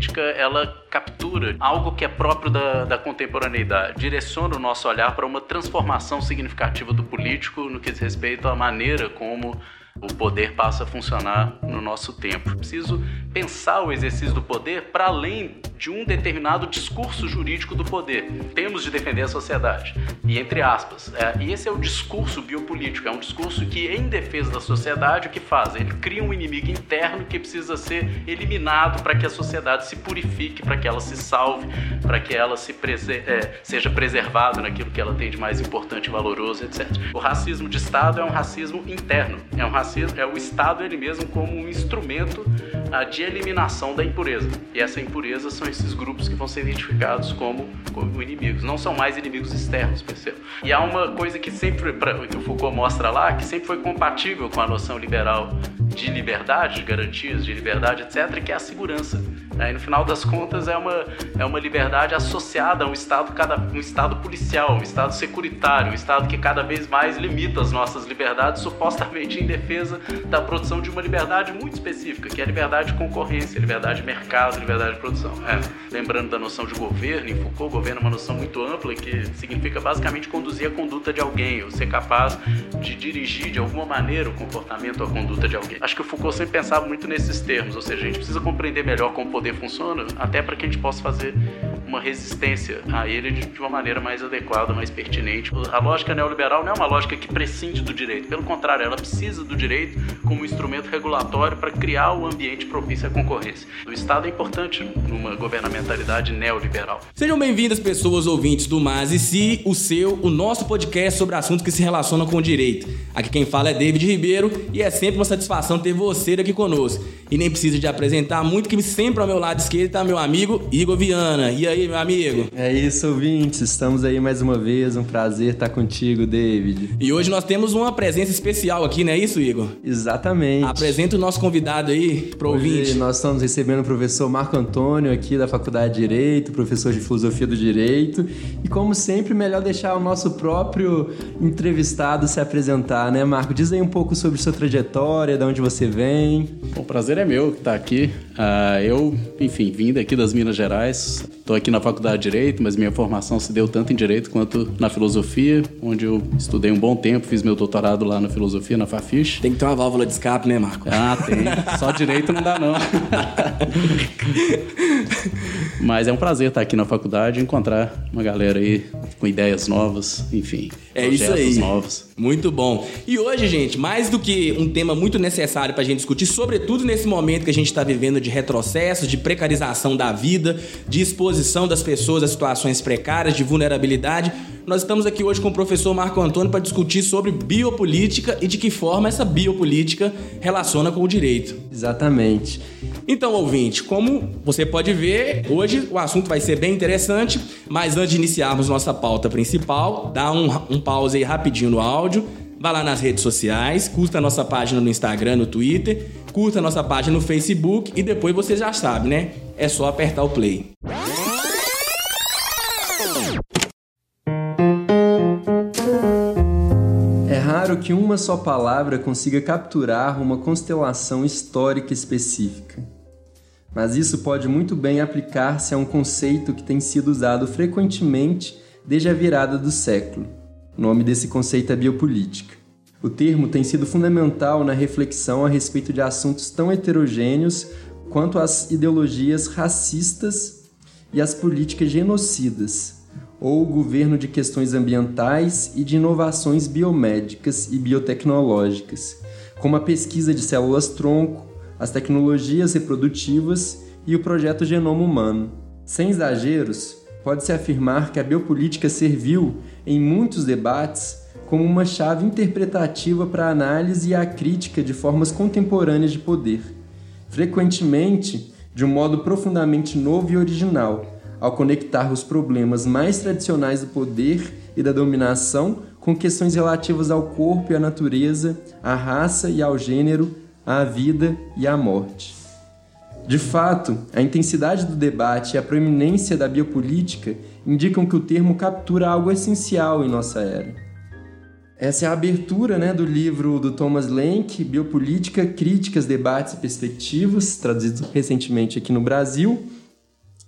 biopolítica ela captura algo que é próprio da, da contemporaneidade, direciona o nosso olhar para uma transformação significativa do político no que diz respeito à maneira como o poder passa a funcionar no nosso tempo. Preciso pensar o exercício do poder para além de um determinado discurso jurídico do poder. Temos de defender a sociedade. E entre aspas, é, e esse é o discurso biopolítico, é um discurso que, em defesa da sociedade, o que faz? Ele cria um inimigo interno que precisa ser eliminado para que a sociedade se purifique, para que ela se salve, para que ela se preser é, seja preservada naquilo que ela tem de mais importante e valoroso, etc. O racismo de Estado é um racismo interno, é um racismo, é o Estado ele mesmo como um instrumento de eliminação da impureza. E essa impureza são esses grupos que vão ser identificados como, como inimigos. Não são mais inimigos externos, percebo. E há uma coisa que sempre, pra, que o Foucault mostra lá, que sempre foi compatível com a noção liberal de liberdade, de garantias de liberdade, etc., que é a segurança. Né? E no final das contas é uma, é uma liberdade associada a um estado, cada, um estado policial, um estado securitário, um estado que cada vez mais limita as nossas liberdades, supostamente em defesa da produção de uma liberdade muito específica, que é a liberdade de concorrência, liberdade de mercado, liberdade de produção. É. Lembrando da noção de governo, em Foucault, governo é uma noção muito ampla que significa basicamente conduzir a conduta de alguém, ou ser capaz de dirigir de alguma maneira o comportamento ou a conduta de alguém. Acho que o Foucault sempre pensava muito nesses termos, ou seja, a gente precisa compreender melhor como o poder funciona, até para que a gente possa fazer uma resistência a ele de, uma maneira mais adequada, mais pertinente. A lógica neoliberal não é uma lógica que prescinde do direito, pelo contrário, ela precisa do direito como instrumento regulatório para criar o ambiente propício à concorrência. O Estado é importante numa governamentalidade neoliberal. Sejam bem-vindas, pessoas ouvintes do Mas e Si, o seu, o nosso podcast sobre assuntos que se relacionam com o direito. Aqui quem fala é David Ribeiro e é sempre uma satisfação ter você aqui conosco. E nem preciso de apresentar muito, que sempre ao meu lado esquerdo está meu amigo Igor Viana. E aí, meu amigo? É isso, ouvintes. Estamos aí mais uma vez. Um prazer estar contigo, David. E hoje nós temos uma presença especial aqui, não é isso, Igor? Exatamente. Apresenta o nosso convidado aí pro hoje ouvinte. Nós estamos recebendo o professor Marco Antônio aqui da Faculdade de Direito, professor de Filosofia do Direito. E como sempre, melhor deixar o nosso próprio entrevistado se apresentar, né, Marco? Diz aí um pouco sobre sua trajetória, de onde você vem. O prazer é meu estar aqui. Uh, eu, enfim, vim daqui das Minas Gerais. Estou aqui na Faculdade de Direito, mas minha formação se deu tanto em Direito quanto na Filosofia, onde eu estudei um bom tempo, fiz meu doutorado lá na Filosofia, na Fafiche. Tem que ter uma válvula de escape, né, Marco? Ah, tem. Só Direito não dá, não. mas é um prazer estar aqui na faculdade e encontrar uma galera aí com ideias novas, enfim. É isso aí. Novos. Muito bom. E hoje, gente, mais do que um tema muito necessário para a gente discutir, sobretudo nesse momento que a gente está vivendo de retrocessos, de precarização da vida, de exposição das pessoas a situações precárias, de vulnerabilidade, nós estamos aqui hoje com o professor Marco Antônio para discutir sobre biopolítica e de que forma essa biopolítica relaciona com o direito. Exatamente. Então, ouvinte, como você pode ver, hoje o assunto vai ser bem interessante, mas antes de iniciarmos nossa pauta principal, dá um, um pause aí rapidinho no áudio, vá lá nas redes sociais, curta a nossa página no Instagram, no Twitter, curta a nossa página no Facebook e depois você já sabe, né? É só apertar o play. É raro que uma só palavra consiga capturar uma constelação histórica específica mas isso pode muito bem aplicar-se a um conceito que tem sido usado frequentemente desde a virada do século. O nome desse conceito é biopolítica. O termo tem sido fundamental na reflexão a respeito de assuntos tão heterogêneos quanto as ideologias racistas e as políticas genocidas, ou o governo de questões ambientais e de inovações biomédicas e biotecnológicas, como a pesquisa de células-tronco, as tecnologias reprodutivas e o projeto Genoma Humano. Sem exageros, pode-se afirmar que a biopolítica serviu, em muitos debates, como uma chave interpretativa para a análise e a crítica de formas contemporâneas de poder, frequentemente de um modo profundamente novo e original, ao conectar os problemas mais tradicionais do poder e da dominação com questões relativas ao corpo e à natureza, à raça e ao gênero, à vida e à morte. De fato, a intensidade do debate e a proeminência da biopolítica indicam que o termo captura algo essencial em nossa era. Essa é a abertura né, do livro do Thomas Lenk, Biopolítica, Críticas, Debates e Perspectivas, traduzido recentemente aqui no Brasil,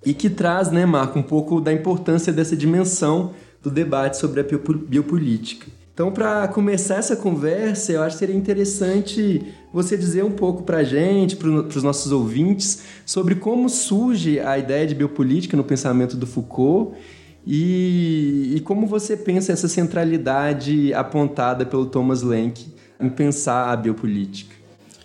e que traz, né, Marco, um pouco da importância dessa dimensão do debate sobre a biopolítica. Então, para começar essa conversa, eu acho que seria interessante você dizer um pouco para a gente, para os nossos ouvintes, sobre como surge a ideia de biopolítica no pensamento do Foucault e, e como você pensa essa centralidade apontada pelo Thomas Lenk em pensar a biopolítica.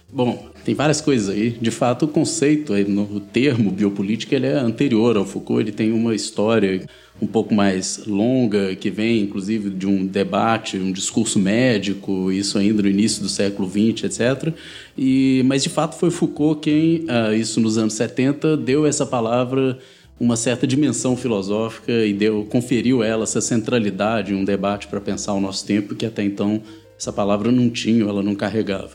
Bom, tem várias coisas aí. De fato, o conceito, o termo biopolítica, ele é anterior ao Foucault, ele tem uma história um pouco mais longa, que vem inclusive de um debate, um discurso médico, isso ainda no início do século XX, etc. E, mas de fato foi Foucault quem, uh, isso nos anos 70, deu essa palavra uma certa dimensão filosófica e deu, conferiu ela essa centralidade um debate para pensar o nosso tempo que até então essa palavra não tinha, ela não carregava.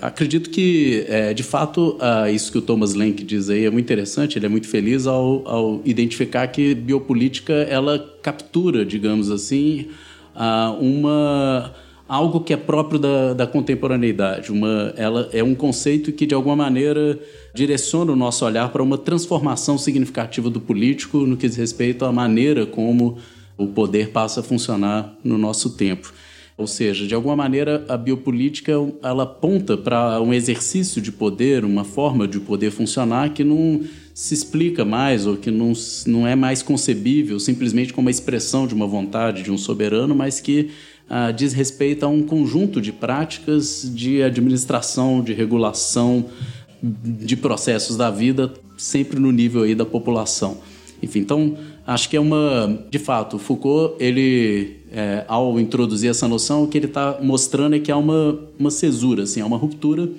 Acredito que, é, de fato, uh, isso que o Thomas Lenk diz aí é muito interessante. Ele é muito feliz ao, ao identificar que biopolítica ela captura, digamos assim, uh, uma algo que é próprio da, da contemporaneidade. Uma, ela é um conceito que de alguma maneira direciona o nosso olhar para uma transformação significativa do político no que diz respeito à maneira como o poder passa a funcionar no nosso tempo. Ou seja, de alguma maneira a biopolítica ela aponta para um exercício de poder, uma forma de poder funcionar que não se explica mais ou que não, não é mais concebível simplesmente como a expressão de uma vontade de um soberano, mas que ah, diz respeito a um conjunto de práticas de administração, de regulação de processos da vida, sempre no nível aí da população. Enfim, então acho que é uma, de fato, Foucault ele é, ao introduzir essa noção, o que ele está mostrando é que há uma, uma cesura, assim, há uma ruptura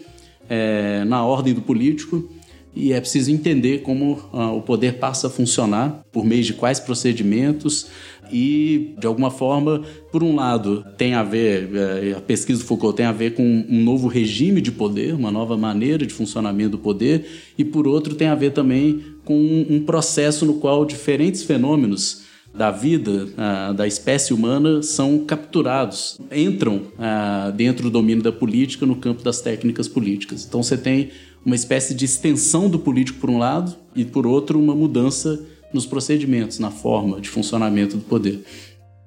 é, na ordem do político e é preciso entender como ah, o poder passa a funcionar, por meio de quais procedimentos e, de alguma forma, por um lado, tem a ver, é, a pesquisa do Foucault tem a ver com um novo regime de poder, uma nova maneira de funcionamento do poder, e por outro, tem a ver também com um processo no qual diferentes fenômenos da vida uh, da espécie humana são capturados, entram uh, dentro do domínio da política no campo das técnicas políticas. Então você tem uma espécie de extensão do político por um lado e por outro uma mudança nos procedimentos, na forma de funcionamento do poder.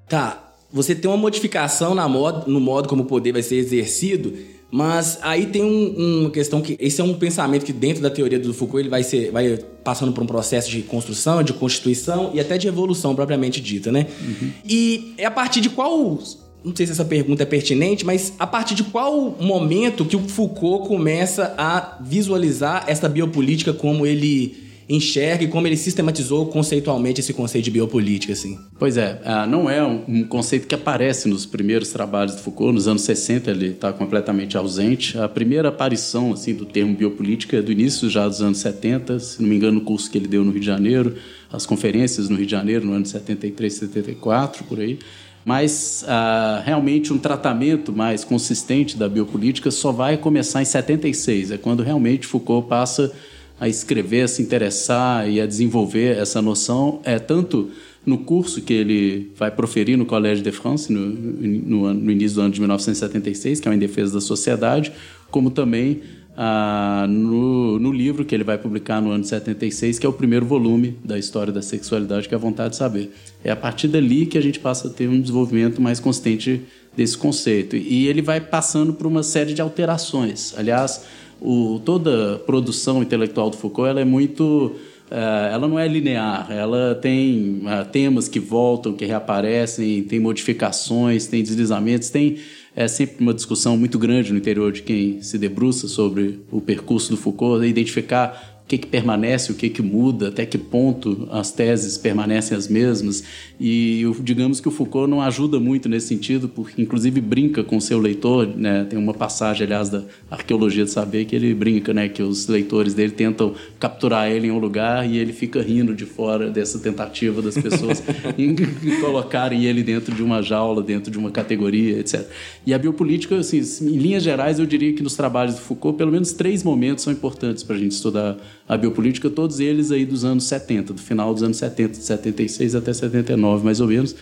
Tá, você tem uma modificação na modo, no modo como o poder vai ser exercido, mas aí tem um, uma questão que esse é um pensamento que dentro da teoria do Foucault ele vai ser vai passando por um processo de construção, de constituição e até de evolução propriamente dita, né? Uhum. E é a partir de qual não sei se essa pergunta é pertinente, mas a partir de qual momento que o Foucault começa a visualizar essa biopolítica como ele enxerga e como ele sistematizou conceitualmente esse conceito de biopolítica, assim. Pois é, ah, não é um conceito que aparece nos primeiros trabalhos do Foucault, nos anos 60 ele está completamente ausente. A primeira aparição assim do termo biopolítica é do início já dos anos 70, se não me engano, no curso que ele deu no Rio de Janeiro, as conferências no Rio de Janeiro no ano 73, 74, por aí. Mas ah, realmente um tratamento mais consistente da biopolítica só vai começar em 76, é quando realmente Foucault passa a escrever, a se interessar e a desenvolver essa noção, é tanto no curso que ele vai proferir no Collège de France, no, no, no início do ano de 1976, que é o Em Defesa da Sociedade, como também ah, no, no, livro que ele vai publicar no ano de 76, que é o primeiro volume da história da sexualidade, que é a vontade de saber. É a partir dali que a gente passa a ter um desenvolvimento mais consistente desse conceito. E ele vai passando por uma série de alterações. Aliás, o, toda produção intelectual do Foucault ela é muito Uh, ela não é linear, ela tem uh, temas que voltam, que reaparecem, tem modificações, tem deslizamentos, tem é sempre uma discussão muito grande no interior de quem se debruça sobre o percurso do Foucault, identificar que, que permanece, o que, que muda, até que ponto as teses permanecem as mesmas. E digamos que o Foucault não ajuda muito nesse sentido, porque inclusive brinca com seu leitor. Né? Tem uma passagem, aliás, da arqueologia de saber que ele brinca, né? que os leitores dele tentam capturar ele em um lugar e ele fica rindo de fora dessa tentativa das pessoas em colocarem ele dentro de uma jaula, dentro de uma categoria, etc. E a biopolítica, assim, em linhas gerais, eu diria que nos trabalhos do Foucault, pelo menos três momentos são importantes para a gente estudar a biopolítica, todos eles aí dos anos 70, do final dos anos 70, de 76 até 79 mais ou menos,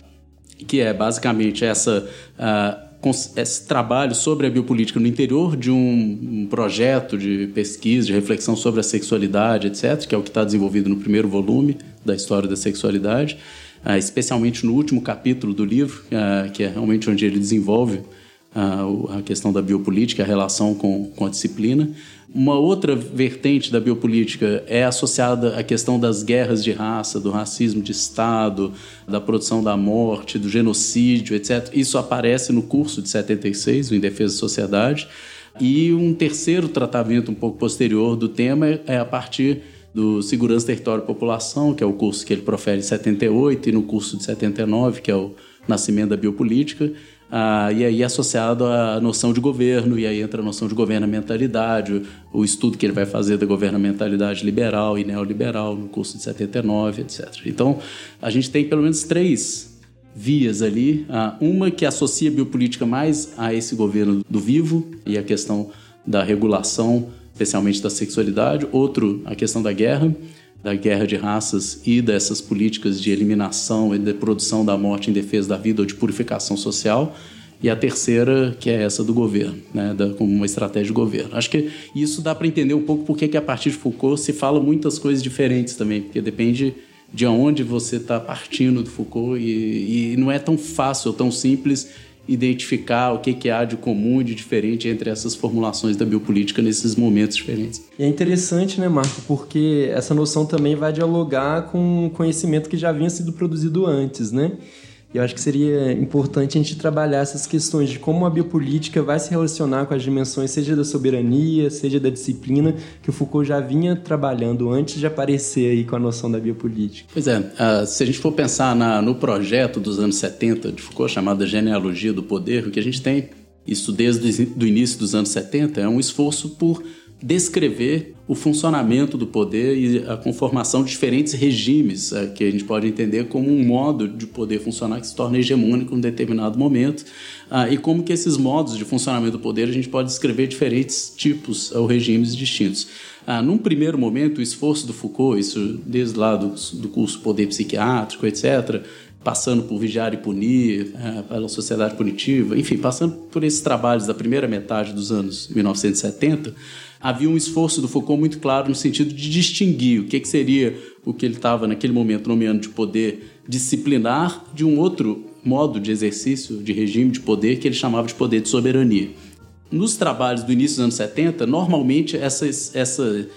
que é basicamente essa uh, esse trabalho sobre a biopolítica no interior de um, projeto de pesquisa, de reflexão sobre a sexualidade, etc., que é o que está desenvolvido no primeiro volume da história da sexualidade, uh, especialmente no último capítulo do livro, uh, que é realmente onde ele desenvolve a questão da biopolítica, a relação com, com a disciplina. Uma outra vertente da biopolítica é associada à questão das guerras de raça, do racismo de Estado, da produção da morte, do genocídio, etc. Isso aparece no curso de 76, o Em Defesa da Sociedade. E um terceiro tratamento um pouco posterior do tema é a partir do Segurança, Território e População, que é o curso que ele profere em 78, e no curso de 79, que é o Nascimento da Biopolítica, ah, e aí associado à noção de governo, e aí entra a noção de governamentalidade, o estudo que ele vai fazer da governamentalidade liberal e neoliberal no curso de 79, etc. Então, a gente tem pelo menos três vias ali. Ah, uma que associa a biopolítica mais a esse governo do vivo e a questão da regulação, especialmente da sexualidade. Outro, a questão da guerra da guerra de raças e dessas políticas de eliminação e de produção da morte em defesa da vida ou de purificação social. E a terceira, que é essa do governo, né, da, como uma estratégia de governo. Acho que isso dá para entender um pouco porque que a partir de Foucault se fala muitas coisas diferentes também, porque depende de onde você está partindo do Foucault e, e não é tão fácil, tão simples identificar o que, que há de comum e de diferente entre essas formulações da biopolítica nesses momentos diferentes. E é interessante, né, Marco, porque essa noção também vai dialogar com o conhecimento que já havia sido produzido antes, né? E eu acho que seria importante a gente trabalhar essas questões de como a biopolítica vai se relacionar com as dimensões, seja da soberania, seja da disciplina, que o Foucault já vinha trabalhando antes de aparecer aí com a noção da biopolítica. Pois é, uh, se a gente for pensar na, no projeto dos anos 70 de Foucault, chamado Genealogia do Poder, o que a gente tem, isso desde o início dos anos 70, é um esforço por descrever o funcionamento do poder e a conformação de diferentes regimes, é, que a gente pode entender como um modo de poder funcionar que se torna hegemônico em um determinado momento, ah, e como que esses modos de funcionamento do poder a gente pode descrever diferentes tipos ou regimes distintos. Ah, num primeiro momento, o esforço do Foucault, isso desde lá do, curso Poder Psiquiátrico, etc., passando por Vigiar e Punir, é, pela sociedade punitiva, enfim, passando por esses trabalhos da primeira metade dos anos 1970, havia um esforço do Foucault muito claro no sentido de distinguir o que, que seria o que ele estava naquele momento nomeando de poder disciplinar de um outro modo de exercício de regime de poder que ele chamava de poder de soberania. Nos trabalhos do início dos anos 70, normalmente essa, essa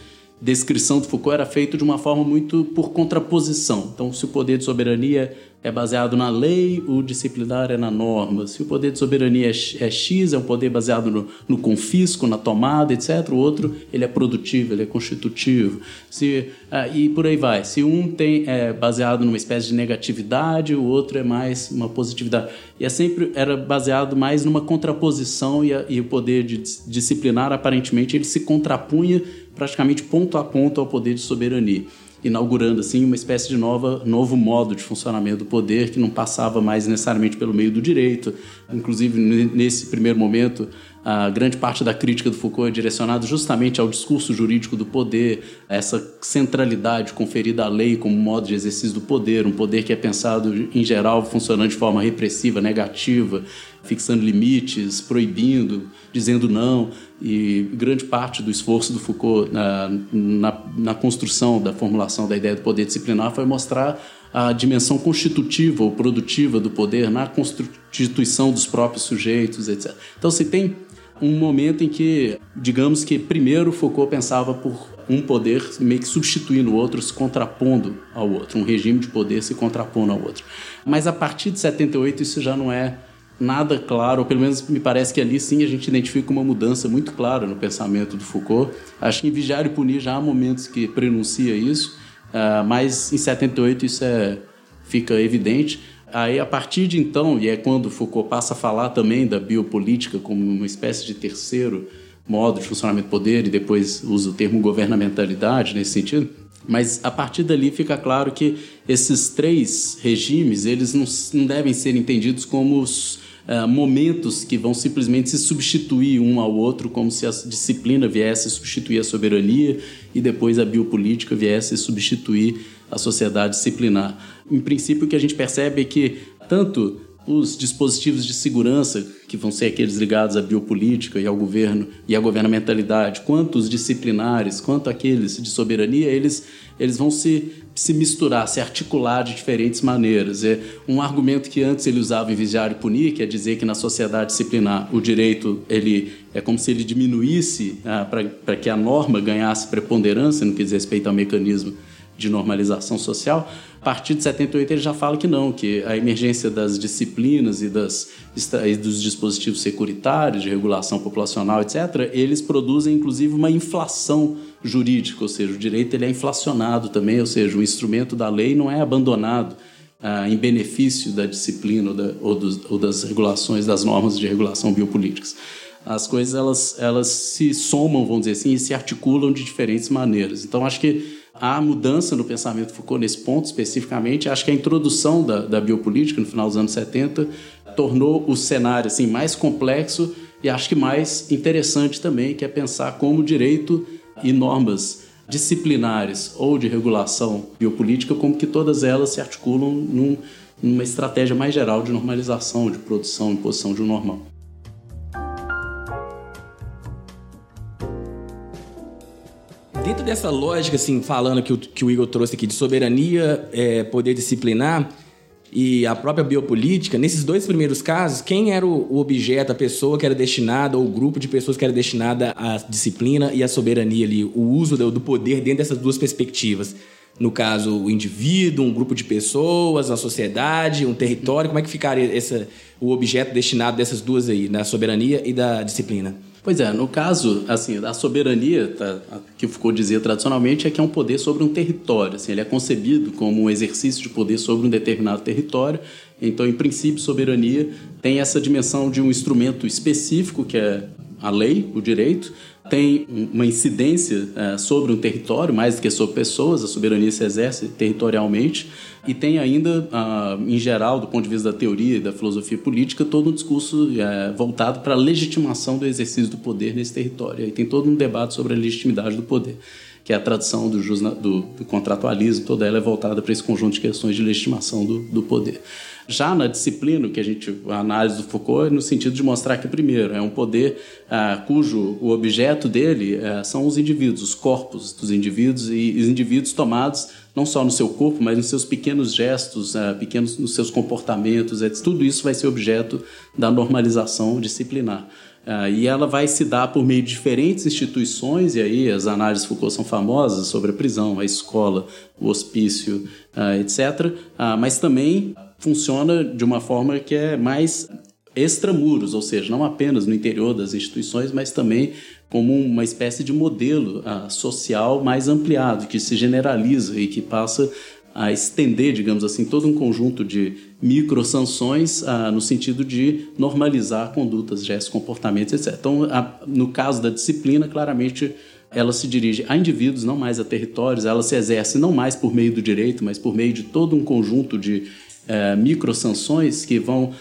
descrição do Foucault era feita de uma forma muito por contraposição. Então, se o poder de soberania é baseado na lei, o disciplinar é na norma. Se o poder de soberania é, é X, é um poder baseado no, no, confisco, na tomada, etc. O outro, ele é produtivo, ele é constitutivo. Se, ah, e por aí vai. Se um tem, é baseado numa espécie de negatividade, o outro é mais uma positividade. E é sempre era baseado mais numa contraposição e, a, e o poder de disciplinar, aparentemente, ele se contrapunha praticamente ponto a ponto ao poder de soberania inaugurando assim uma espécie de nova, novo modo de funcionamento do poder que não passava mais necessariamente pelo meio do direito. Inclusive, nesse primeiro momento, a grande parte da crítica do Foucault é direcionada justamente ao discurso jurídico do poder, a essa centralidade conferida à lei como modo de exercício do poder, um poder que é pensado, em geral, funcionando de forma repressiva, negativa, fixando limites, proibindo, dizendo não. E grande parte do esforço do Foucault na, na, na construção da formulação da ideia do poder disciplinar foi mostrar a dimensão constitutiva ou produtiva do poder na constituição dos próprios sujeitos, etc. Então, se tem um momento em que, digamos que primeiro Foucault pensava por um poder meio que substituindo o outro, se contrapondo ao outro, um regime de poder se contrapondo ao outro. Mas a partir de 78 isso já não é nada claro, ou pelo menos me parece que ali sim a gente identifica uma mudança muito clara no pensamento do Foucault. Acho que em Vigiar e Punir já há momentos que prenuncia isso, uh, mas em 78 isso é, fica evidente. Aí, a partir de então, e é quando Foucault passa a falar também da biopolítica como uma espécie de terceiro modo de funcionamento do poder, e depois usa o termo governamentalidade nesse sentido, mas a partir dali fica claro que esses três regimes eles não, não devem ser entendidos como os, uh, momentos que vão simplesmente se substituir um ao outro, como se a disciplina viesse substituir a soberania e depois a biopolítica viesse substituir a sociedade disciplinar. Em princípio, o que a gente percebe é que tanto os dispositivos de segurança, que vão ser aqueles ligados à biopolítica e ao governo e à governamentalidade, quanto os disciplinares, quanto aqueles de soberania, eles, eles vão se, se misturar, se articular de diferentes maneiras. É um argumento que antes ele usava em vigiar e punir, que é dizer que na sociedade disciplinar o direito ele é como se ele diminuísse ah, para que a norma ganhasse preponderância no que diz respeito ao mecanismo de normalização social, a partir de 78 ele já fala que não, que a emergência das disciplinas e, das, e dos dispositivos securitários de regulação populacional, etc., eles produzem inclusive uma inflação jurídica, ou seja, o direito ele é inflacionado também, ou seja, o instrumento da lei não é abandonado ah, em benefício da disciplina ou, da, ou, dos, ou das regulações, das normas de regulação biopolíticas as coisas elas, elas se somam, vamos dizer assim, e se articulam de diferentes maneiras. Então, acho que a mudança no pensamento Foucault nesse ponto especificamente, acho que a introdução da, da biopolítica no final dos anos 70 tornou o cenário assim mais complexo e acho que mais interessante também, que é pensar como direito e normas disciplinares ou de regulação biopolítica, como que todas elas se articulam num, numa estratégia mais geral de normalização, de produção e imposição de um normal. Dentro dessa lógica, assim, falando que o, que o Igor trouxe aqui de soberania, é, poder disciplinar e a própria biopolítica, nesses dois primeiros casos, quem era o, o objeto, a pessoa que era destinada, ou o grupo de pessoas que era destinada à disciplina e à soberania ali, o uso do, do poder dentro dessas duas perspectivas? No caso, o indivíduo, um grupo de pessoas, a sociedade, um território, como é que ficaria essa, o objeto destinado dessas duas aí, da soberania e da disciplina? Pois é, no caso, assim, a soberania, tá, que Foucault dizia tradicionalmente, é que é um poder sobre um território. Assim, ele é concebido como um exercício de poder sobre um determinado território. Então, em princípio, soberania tem essa dimensão de um instrumento específico, que é a lei, o direito, tem uma incidência é, sobre um território, mais do que sobre pessoas, a soberania se exerce territorialmente, e tem ainda, ah, em geral, do ponto de vista da teoria e da filosofia política, todo um discurso é, voltado para a legitimação do exercício do poder nesse território. E tem todo um debate sobre a legitimidade do poder, que é a tradução do, do, do contratualismo, toda ela é voltada para esse conjunto de questões de legitimação do, do poder. Já na disciplina, que a gente a análise do Foucault é no sentido de mostrar que primeiro é um poder ah, cujo o objeto dele ah, são os indivíduos, os corpos dos indivíduos e os indivíduos tomados não só no seu corpo, mas nos seus pequenos gestos, ah, pequenos nos seus comportamentos, etc. tudo isso vai ser objeto da normalização disciplinar. Uh, e ela vai se dar por meio de diferentes instituições, e aí as análises Foucault são famosas sobre a prisão, a escola, o hospício, etc. Mas também funciona de uma forma que é mais extramuros, ou seja, não apenas no interior das instituições, mas também como uma espécie de modelo uh, social mais ampliado, que se generaliza e que passa a estender, digamos assim, todo um conjunto de microsanções uh, no sentido de normalizar condutas, gestos, comportamentos, etc. Então, a, no caso da disciplina, claramente ela se dirige a indivíduos, não mais a territórios, ela se exerce não mais por meio do direito, mas por meio de todo um conjunto de é, microsanções que vão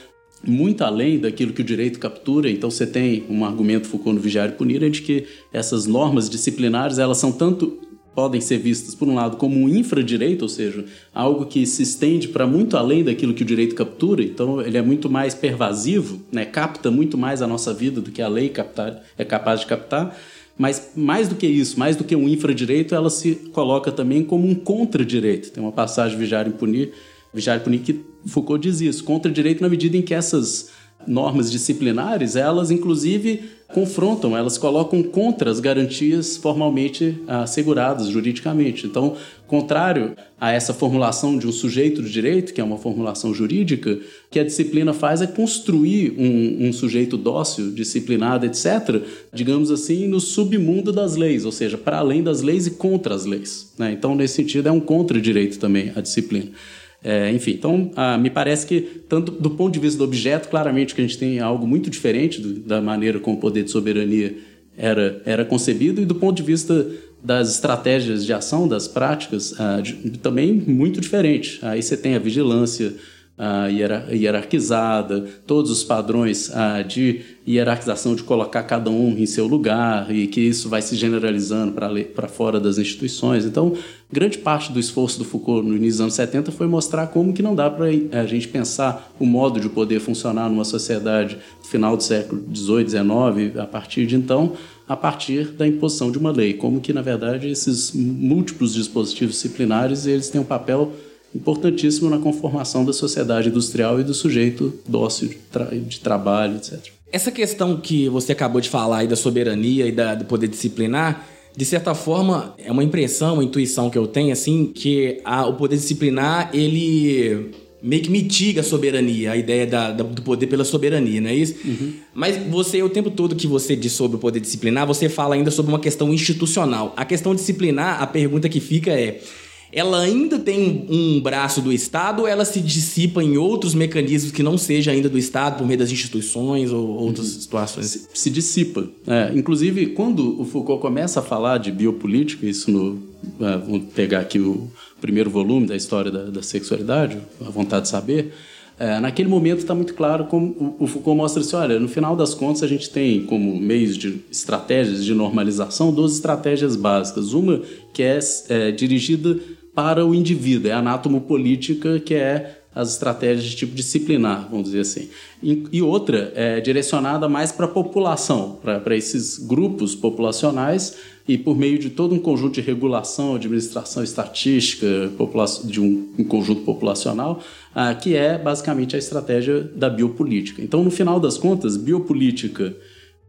muito além daquilo que o direito captura. Então você tem um argumento Foucault no Vigiar e Punir de que essas normas disciplinares elas são tanto podem ser vistas por um lado como um infradireito, ou seja, algo que se estende para muito além daquilo que o direito captura. Então ele é muito mais pervasivo, né? capta muito mais a nossa vida do que a lei captar, é capaz de captar. Mas mais do que isso, mais do que um infradireito, ela se coloca também como um contradireito. Tem uma passagem Vigiar Punir Vigiar punir que Foucault diz isso, contra direito na medida em que essas normas disciplinares, elas inclusive confrontam, elas colocam contra as garantias formalmente asseguradas juridicamente. Então, contrário a essa formulação de um sujeito de direito, que é uma formulação jurídica, que a disciplina faz é construir um, um sujeito dócil, disciplinado, etc., digamos assim, no submundo das leis, ou seja, para além das leis e contra as leis. Né? Então, nesse sentido, é um contra-direito também a disciplina. É, enfim, então ah, me parece que, tanto do ponto de vista do objeto, claramente que a gente tem algo muito diferente do, da maneira como o poder de soberania era, era concebido, e do ponto de vista das estratégias de ação, das práticas, ah, de, também muito diferente. Aí você tem a vigilância hierarquizada, todos os padrões de hierarquização de colocar cada um em seu lugar e que isso vai se generalizando para fora das instituições. Então, grande parte do esforço do Foucault no início dos anos 70 foi mostrar como que não dá para a gente pensar o modo de poder funcionar numa sociedade no final do século XVIII, XIX, a partir de então, a partir da imposição de uma lei, como que na verdade esses múltiplos dispositivos disciplinares eles têm um papel importantíssimo na conformação da sociedade industrial e do sujeito dócil de, tra de trabalho, etc. Essa questão que você acabou de falar aí da soberania e da, do poder disciplinar, de certa forma, é uma impressão, uma intuição que eu tenho, assim, que a, o poder disciplinar, ele meio que mitiga a soberania, a ideia da, da, do poder pela soberania, não é isso? Uhum. Mas você, o tempo todo que você diz sobre o poder disciplinar, você fala ainda sobre uma questão institucional. A questão disciplinar, a pergunta que fica é: ela ainda tem um braço do Estado ou ela se dissipa em outros mecanismos que não seja ainda do Estado, por meio das instituições ou outras uhum. situações? Se, se dissipa. É, inclusive, quando o Foucault começa a falar de biopolítica, isso no. É, vamos pegar aqui o primeiro volume da história da, da sexualidade, A Vontade de Saber. É, naquele momento está muito claro como o, o Foucault mostra assim, olha, no final das contas a gente tem como meios de estratégias de normalização duas estratégias básicas. Uma que é, é dirigida para o indivíduo, é a anátomo-política, que é as estratégias de tipo disciplinar, vamos dizer assim. E, e outra é direcionada mais para a população, para esses grupos populacionais e por meio de todo um conjunto de regulação, administração estatística de um, um conjunto populacional, ah, que é basicamente a estratégia da biopolítica. Então, no final das contas, biopolítica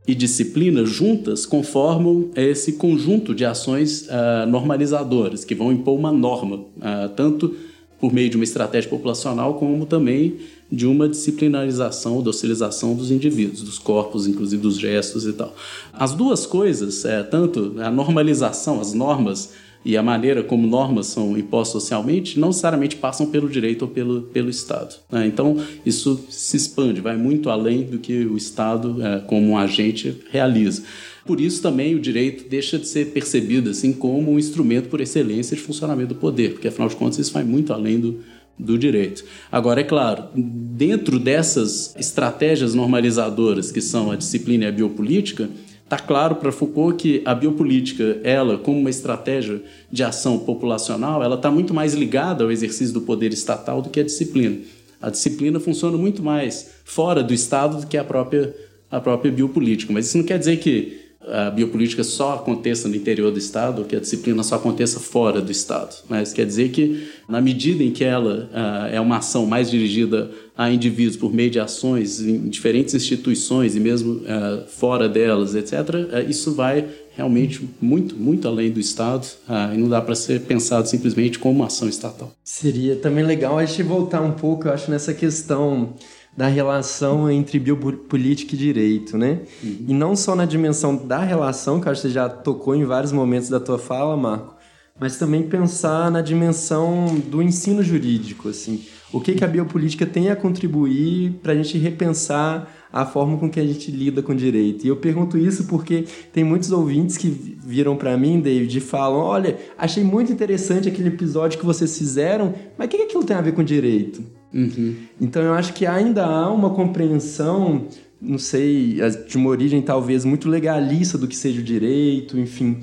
e disciplina juntas conformam esse conjunto de ações uh, normalizadoras que vão impor uma norma, uh, tanto por meio de uma estratégia populacional como também de uma disciplinarização, docilização dos indivíduos, dos corpos, inclusive dos gestos e tal. As duas coisas, é, tanto a normalização, as normas e a maneira como normas são impostas socialmente não necessariamente passam pelo direito ou pelo, pelo Estado. Né? Então, isso se expande, vai muito além do que o Estado, é, como um agente, realiza. Por isso também o direito deixa de ser percebido assim como um instrumento por excelência de funcionamento do poder, porque afinal de contas isso vai muito além do, do direito. Agora, é claro, dentro dessas estratégias normalizadoras que são a disciplina e a biopolítica, Está claro para Foucault que a biopolítica, ela, como uma estratégia de ação populacional, ela está muito mais ligada ao exercício do poder estatal do que a disciplina. A disciplina funciona muito mais fora do Estado do que a própria, a própria biopolítica. Mas isso não quer dizer que a biopolítica só aconteça no interior do Estado, ou que a disciplina só aconteça fora do Estado. Mas quer dizer que, na medida em que ela uh, é uma ação mais dirigida a indivíduos por meio de ações em diferentes instituições e mesmo uh, fora delas, etc., uh, eh, isso vai realmente muito, muito além do Estado e não dá para ser pensado simplesmente como uma ação estatal. Seria também legal a gente voltar um pouco, eu acho, nessa questão da relação entre biopolítica e direito, né? Uhum. E não só na dimensão da relação, que eu acho que você já tocou em vários momentos da tua fala, Marco, mas também pensar na dimensão do ensino jurídico, assim. O que, que a biopolítica tem a contribuir para a gente repensar a forma com que a gente lida com direito. E eu pergunto isso porque tem muitos ouvintes que viram para mim, David, e falam: olha, achei muito interessante aquele episódio que vocês fizeram, mas o que, que aquilo tem a ver com direito? Uhum. Então eu acho que ainda há uma compreensão, não sei, de uma origem talvez muito legalista do que seja o direito, enfim,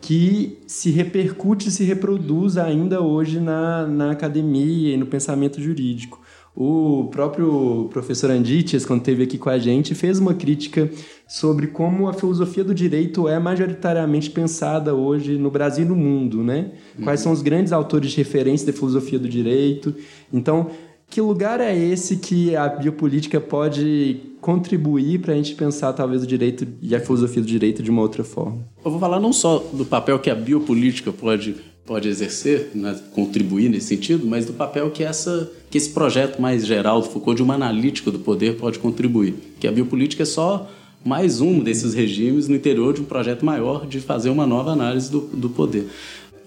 que se repercute e se reproduz ainda hoje na, na academia e no pensamento jurídico. O próprio professor Anditias, quando esteve aqui com a gente, fez uma crítica sobre como a filosofia do direito é majoritariamente pensada hoje no Brasil e no mundo, né? Quais uhum. são os grandes autores de referência da filosofia do direito. Então, que lugar é esse que a biopolítica pode contribuir para a gente pensar talvez o direito e a filosofia do direito de uma outra forma? Eu vou falar não só do papel que a biopolítica pode, pode exercer, né, contribuir nesse sentido, mas do papel que, essa, que esse projeto mais geral do Foucault, de uma analítica do poder, pode contribuir. Que a biopolítica é só mais um desses regimes no interior de um projeto maior de fazer uma nova análise do, do poder.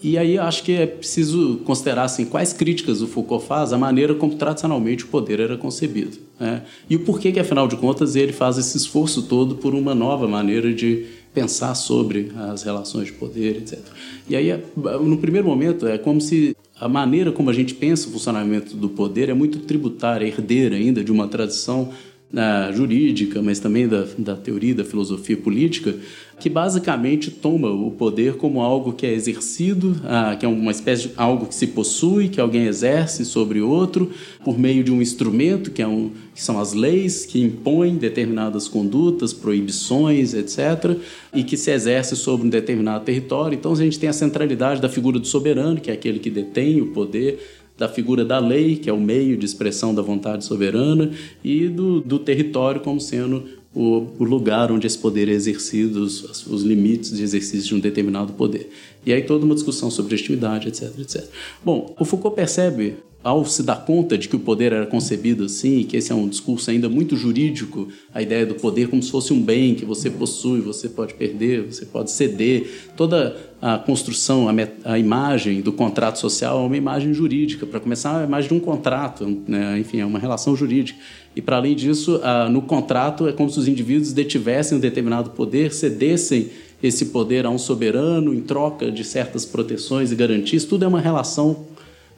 E aí acho que é preciso considerar assim, quais críticas o Foucault faz à maneira como tradicionalmente o poder era concebido. Né? E o porquê que, afinal de contas, ele faz esse esforço todo por uma nova maneira de, pensar sobre as relações de poder, etc. E aí, no primeiro momento, é como se a maneira como a gente pensa o funcionamento do poder é muito tributária, herdeira ainda de uma tradição uh, jurídica, mas também da, da teoria da filosofia política, que basicamente toma o poder como algo que é exercido, uh, que é uma espécie de algo que se possui, que alguém exerce sobre outro, por meio de um instrumento, que, é um, que são as leis, que impõem determinadas condutas, proibições, etc., e que se exerce sobre um determinado território. Então a gente tem a centralidade da figura do soberano, que é aquele que detém o poder, da figura da lei, que é o meio de expressão da vontade soberana, e do, do território como sendo o, o, lugar onde esse poder é exercido, os, os, limites de exercício de um determinado poder. E aí toda uma discussão sobre legitimidade, etc, etc. Bom, o Foucault percebe ao se dar conta de que o poder era concebido assim, que esse é um discurso ainda muito jurídico, a ideia do poder como se fosse um bem que você possui, você pode perder, você pode ceder, toda a construção, a, a imagem do contrato social é uma imagem jurídica, para começar, é imagem de um contrato, né? enfim, é uma relação jurídica. E, para além disso, no contrato é como se os indivíduos detivessem um determinado poder, cedessem esse poder a um soberano em troca de certas proteções e garantias, tudo é uma relação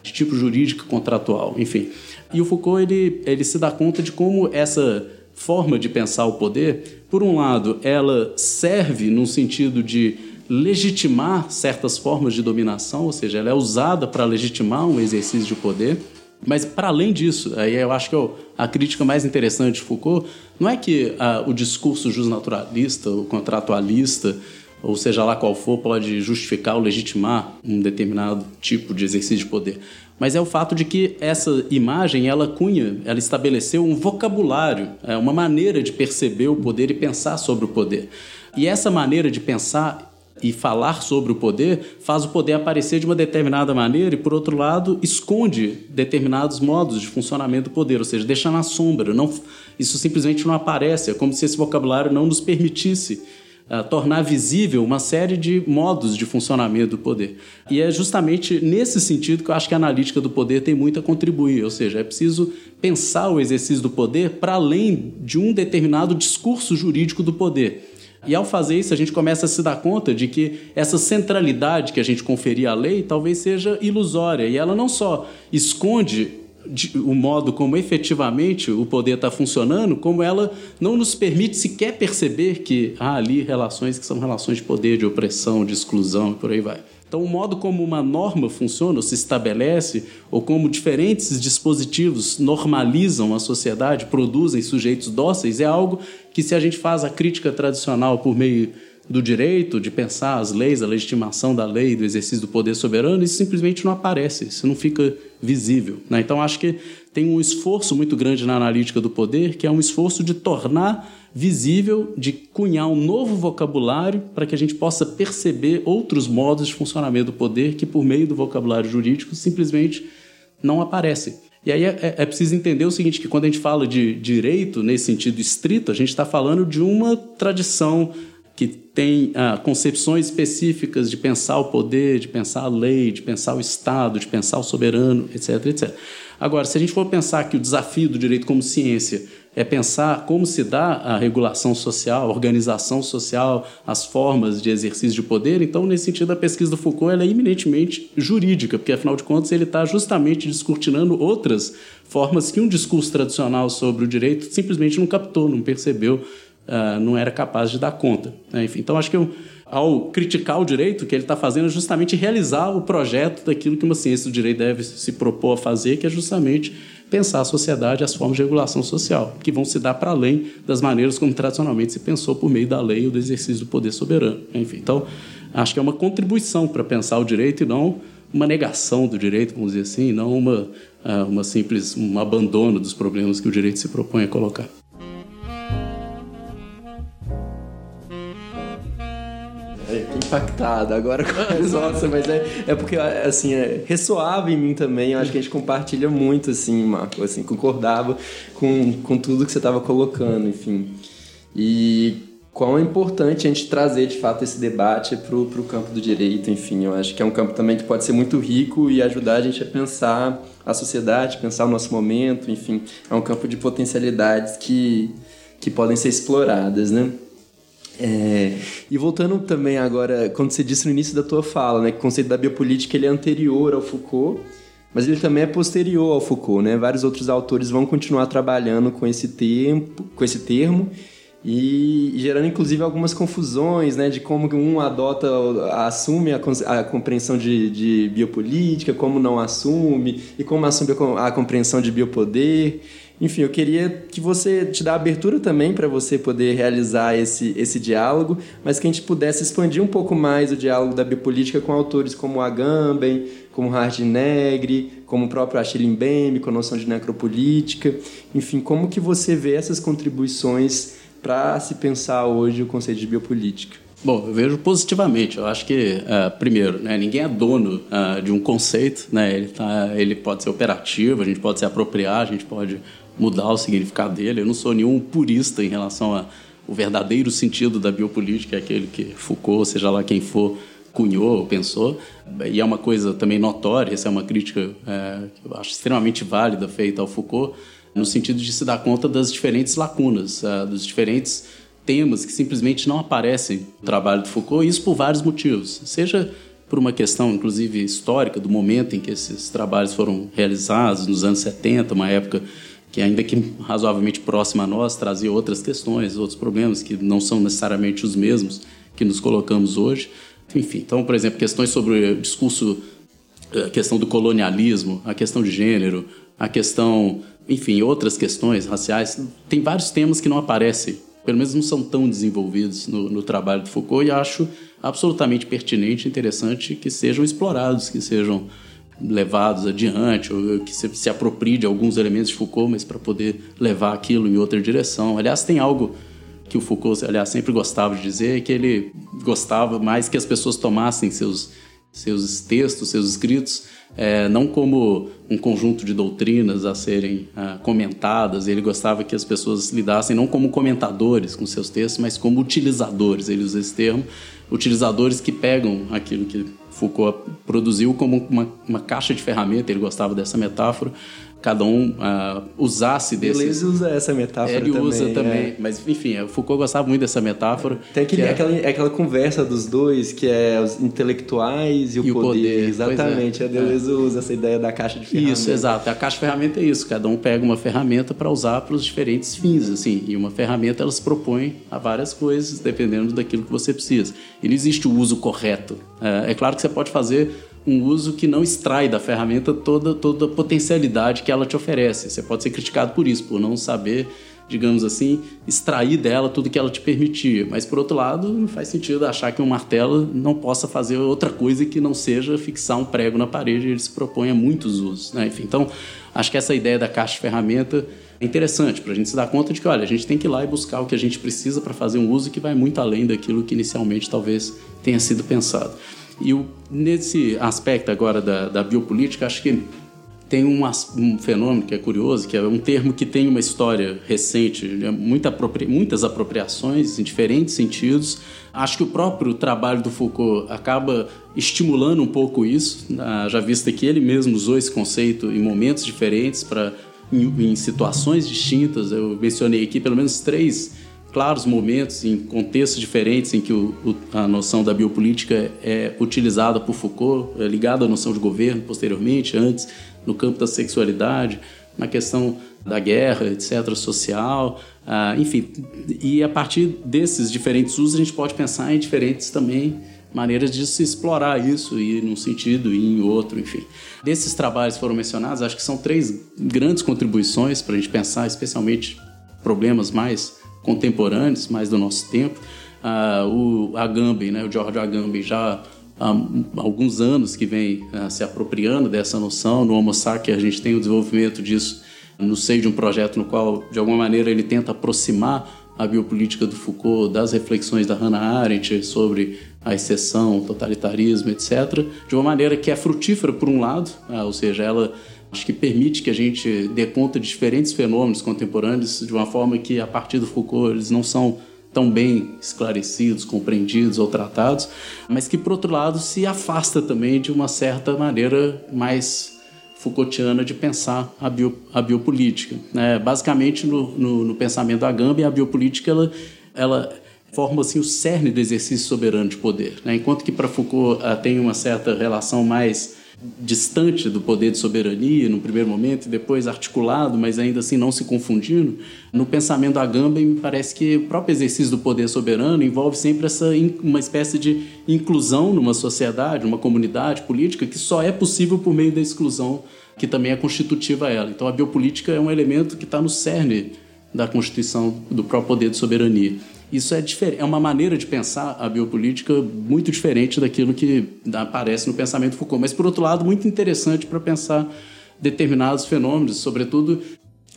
de tipo jurídico contratual, enfim. E o Foucault ele, ele se dá conta de como essa forma de pensar o poder, por um lado, ela serve no sentido de legitimar certas formas de dominação, ou seja, ela é usada para legitimar um exercício de poder. Mas, para além disso, aí eu acho que a crítica mais interessante de Foucault não é que ah, o discurso justnaturalista, o contratualista, ou seja lá qual for, pode justificar ou legitimar um determinado tipo de exercício de poder. Mas é o fato de que essa imagem, ela cunha, ela estabeleceu um vocabulário, é uma maneira de perceber o poder e pensar sobre o poder. E essa maneira de pensar e falar sobre o poder faz o poder aparecer de uma determinada maneira e, por outro lado, esconde determinados modos de funcionamento do poder, ou seja, deixa na sombra. Não, isso simplesmente não aparece. É como se esse vocabulário não nos permitisse uh, tornar visível uma série de modos de funcionamento do poder. E é justamente nesse sentido que eu acho que a analítica do poder tem muito a contribuir, ou seja, é preciso pensar o exercício do poder para além de um determinado discurso jurídico do poder. E ao fazer isso, a gente começa a se dar conta de que essa centralidade que a gente conferia à lei talvez seja ilusória. E ela não só esconde o modo como efetivamente o poder está funcionando, como ela não nos permite sequer perceber que há ali relações que são relações de poder, de opressão, de exclusão e por aí vai. Então, o modo como uma norma funciona ou se estabelece, ou como diferentes dispositivos normalizam a sociedade, produzem sujeitos dóceis, é algo que, se a gente faz a crítica tradicional por meio do direito, de pensar as leis, a legitimação da lei, do exercício do poder soberano, isso simplesmente não aparece, isso não fica visível. Né? Então, acho que tem um esforço muito grande na analítica do poder, que é um esforço de tornar visível de cunhar um novo vocabulário para que a gente possa perceber outros modos de funcionamento do poder que, por meio do vocabulário jurídico, simplesmente não aparecem. E aí é, é, preciso entender o seguinte, que quando a gente fala de direito, nesse sentido estrito, a gente está falando de uma tradição que tem ah, concepções específicas de pensar o poder, de pensar a lei, de pensar o Estado, de pensar o soberano, etc, etc. Agora, se a gente for pensar que o desafio do direito como ciência é pensar como se dá a regulação social, a organização social, as formas de exercício de poder. Então, nesse sentido, a pesquisa do Foucault é eminentemente jurídica, porque, afinal de contas, ele está justamente descortinando outras formas que um discurso tradicional sobre o direito simplesmente não captou, não percebeu, uh, não era capaz de dar conta. Né? Enfim, então, acho que eu, ao criticar o direito, o que ele está fazendo é justamente realizar o projeto daquilo que uma ciência do direito deve se propor a fazer, que é justamente pensar a sociedade as formas de regulação social, que vão se dar para além das maneiras como tradicionalmente se pensou por meio da lei ou do exercício do poder soberano. Enfim, então, acho que é uma contribuição para pensar o direito e não uma negação do direito, vamos dizer assim, não uma, ah, uma simples um abandono dos problemas que o direito se propõe a colocar. Impactado agora com a resposta, mas é, é porque, assim, é, ressoava em mim também. Eu acho que a gente compartilha muito, assim, Marco, assim, concordava com, com tudo que você estava colocando, enfim. E quão é importante a gente trazer, de fato, esse debate para o campo do direito, enfim. Eu acho que é um campo também que pode ser muito rico e ajudar a gente a pensar a sociedade, pensar o nosso momento, enfim. É um campo de potencialidades que, que podem ser exploradas, né? É, e voltando também agora, quando você disse no início da tua fala, né, que o conceito da biopolítica ele é anterior ao Foucault, mas ele também é posterior ao Foucault, né? Vários outros autores vão continuar trabalhando com esse tempo, com esse termo e gerando inclusive algumas confusões, né, de como um adota, assume a, compreensão de, de, biopolítica, como não assume e como assume a compreensão de biopoder. Enfim, eu queria que você te dá abertura também para você poder realizar esse, esse diálogo, mas que a gente pudesse expandir um pouco mais o diálogo da biopolítica com autores como Agamben, como Hardinegri, como o próprio Achille Mbembe, com a noção de necropolítica. Enfim, como que você vê essas contribuições para se pensar hoje o conceito de biopolítica? Bom, eu vejo positivamente. Eu acho que, uh, primeiro, né, ninguém é dono uh, de um conceito. Né? Ele, tá, ele pode ser operativo, a gente pode se apropriar, a gente pode mudar o significado dele. Eu não sou nenhum purista em relação ao verdadeiro sentido da biopolítica, é aquele que Foucault, seja lá quem for, cunhou ou pensou. E é uma coisa também notória, essa é uma crítica é, que eu acho extremamente válida feita ao Foucault, no sentido de se dar conta das diferentes lacunas, é, dos diferentes temas que simplesmente não aparecem no trabalho do Foucault, e isso por vários motivos. Seja por uma questão, inclusive, histórica, do momento em que esses trabalhos foram realizados, nos anos 70, uma época que ainda que razoavelmente próxima a nós, trazia outras questões, outros problemas que não são necessariamente os mesmos que nos colocamos hoje. Enfim, então, por exemplo, questões sobre discurso, a eh, questão do colonialismo, a questão de gênero, a questão, enfim, outras questões raciais, tem vários temas que não aparecem, pelo menos não são tão desenvolvidos no, no trabalho do Foucault, e acho absolutamente pertinente interessante que sejam explorados, que sejam levados adiante, ou que se, se aproprie de alguns elementos de Foucault, mas para poder levar aquilo em outra direção. Aliás, tem algo que o Foucault, aliás, sempre gostava de dizer, que ele gostava mais que as pessoas tomassem seus, seus textos, seus escritos, é, não como um conjunto de doutrinas a serem ah, comentadas, ele gostava que as pessoas lidassem não como comentadores com seus textos, mas como utilizadores, ele usa esse termo, utilizadores que pegam aquilo que Foucault produziu como uma, uma caixa de ferramenta, ele gostava dessa metáfora, cada um uh, usasse desse. Deleuze usa essa metáfora ele também. usa também, é. mas enfim, o Foucault gostava muito dessa metáfora. Tem aquele, é... aquela, aquela conversa dos dois, que é os intelectuais e o, e poder. O poder. Exatamente, é. a Deleuze é. usa essa ideia da caixa de ferramenta. Isso, exato. A caixa de ferramenta é isso, cada um pega uma ferramenta para usar para os diferentes fins, assim, e uma ferramenta ela se propõe a várias coisas, dependendo daquilo que você precisa. E não existe o uso correto. É, é claro que você pode fazer um uso que não extrai da ferramenta toda, toda a potencialidade que ela te oferece. Você pode ser criticado por isso, por não saber, digamos assim, extrair dela tudo que ela te permitia. Mas, por outro lado, não faz sentido achar que um martelo não possa fazer outra coisa que não seja fixar um prego na parede. Ele se propõe a muitos usos. Né? Enfim, então, acho que essa ideia da caixa de ferramenta é interessante para a gente se dar conta de que, olha, a gente tem que ir lá e buscar o que a gente precisa para fazer um uso que vai muito além daquilo que inicialmente talvez tenha sido pensado. E o, nesse aspecto agora da, da biopolítica, acho que tem um, um, fenômeno que é curioso, que é um termo que tem uma história recente, né, muita muitas apropriações em diferentes sentidos. Acho que o próprio trabalho do Foucault acaba estimulando um pouco isso, já visto que ele mesmo usou esse conceito em momentos diferentes, para em, em situações distintas. Eu mencionei aqui pelo menos três claros momentos, em contextos diferentes, em que o, o, a noção da biopolítica é utilizada por Foucault, é ligada à noção de governo posteriormente, antes, no campo da sexualidade, na questão da guerra, etc., social, ah, enfim. E a partir desses diferentes usos, a gente pode pensar em diferentes também maneiras de se explorar isso e num sentido e em outro, enfim. Desses trabalhos que foram mencionados, acho que são três grandes contribuições para a gente pensar, especialmente problemas mais contemporâneos, mais do nosso tempo. Uh, o Agamben, né, o George Agamben, já há alguns anos que vem uh, se apropriando dessa noção. No Homo Sapiens a gente tem o desenvolvimento disso no seio de um projeto no qual, de alguma maneira, ele tenta aproximar a biopolítica do Foucault das reflexões da Hannah Arendt sobre a exceção, o totalitarismo, etc., de uma maneira que é frutífera por um lado, uh, ou seja, ela Acho que permite que a gente dê conta de diferentes fenômenos contemporâneos de uma forma que, a partir do Foucault, eles não são tão bem esclarecidos, compreendidos ou tratados, mas que, por outro lado, se afasta também de uma certa maneira mais Foucaultiana de pensar a, bio, a biopolítica. Né? Basicamente, no, no, no pensamento da Gambia, a biopolítica ela, ela forma assim o cerne do exercício soberano de poder. Né? Enquanto que para Foucault tem uma certa relação mais distante do poder de soberania no primeiro momento e depois articulado, mas ainda assim não se confundindo, no pensamento da Agamben me parece que o próprio exercício do poder soberano envolve sempre essa uma espécie de inclusão numa sociedade, numa comunidade política que só é possível por meio da exclusão que também é constitutiva a ela. Então a biopolítica é um elemento que está no cerne da constituição do próprio poder de soberania. Isso é, diferente, é uma maneira de pensar a biopolítica muito diferente daquilo que aparece no pensamento Foucault, mas por outro lado muito interessante para pensar determinados fenômenos, sobretudo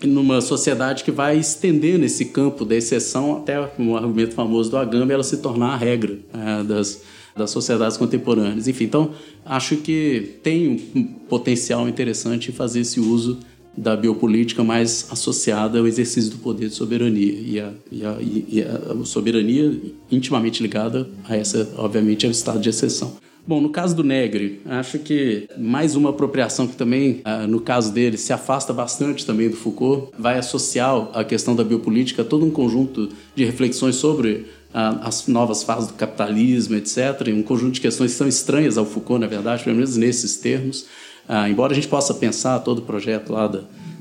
numa sociedade que vai estendendo esse campo da exceção até um argumento famoso do Agamben ela se tornar a regra é, das, das sociedades contemporâneas. Enfim, então acho que tem um potencial interessante fazer esse uso da biopolítica mais associada ao exercício do poder de soberania e a, e a, e a soberania intimamente ligada a essa, obviamente, ao estado de exceção. Bom, no caso do Negri, acho que mais uma apropriação que também, ah, no caso dele, se afasta bastante também do Foucault, vai associar a questão da biopolítica a todo um conjunto de reflexões sobre ah, as novas fases do capitalismo, etc., um conjunto de questões que são estranhas ao Foucault, na verdade, pelo menos nesses termos, ah, embora a gente possa pensar todo o projeto lá da,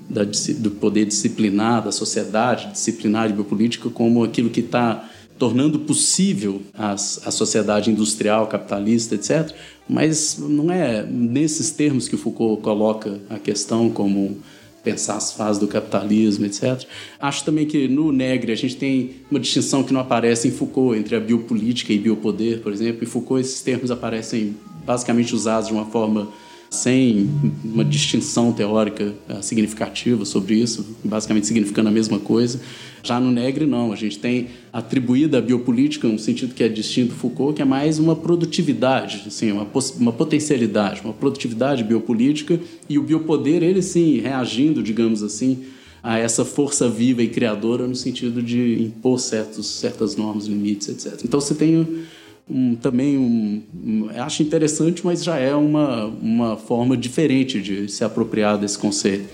da, do poder disciplinar, da sociedade disciplinar e biopolítica como aquilo que está tornando possível as, a sociedade industrial, capitalista, etc., mas não é nesses termos que Foucault coloca a questão como pensar as fases do capitalismo, etc. Acho também que no Negre a gente tem uma distinção que não aparece em Foucault entre a biopolítica e biopoder, por exemplo. Em Foucault esses termos aparecem basicamente usados de uma forma sem uma distinção teórica eh, significativa sobre isso, basicamente significando a mesma coisa. Já no Negre, não. A gente tem atribuída a biopolítica, um sentido que é distinto do Foucault, que é mais uma produtividade, assim, uma, uma potencialidade, uma produtividade biopolítica, e o biopoder, ele sim, reagindo, digamos assim, a essa força viva e criadora no sentido de impor certos, certas normas, limites, etc. Então você tem um, também um, um, acho interessante, mas já é uma, uma forma diferente de se apropriar desse conceito.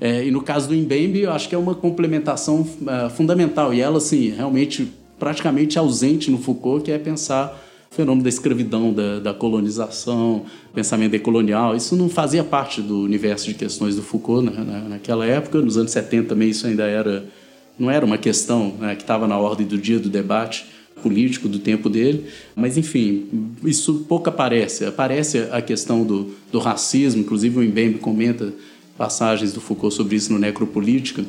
É, e no caso do Mbembe, eu acho que é uma complementação uh, fundamental, e ela, assim, realmente praticamente ausente no Foucault, que é pensar o fenômeno da escravidão, da, da colonização, pensamento decolonial. Isso não fazia parte do universo de questões do Foucault né, na, naquela época. Nos anos 70 também isso ainda era não era uma questão né, que estava na ordem do dia do debate político do tempo dele, mas enfim, isso pouco aparece. Aparece a questão do, do racismo, inclusive o Mbembe comenta passagens do Foucault sobre isso no Necropolítica,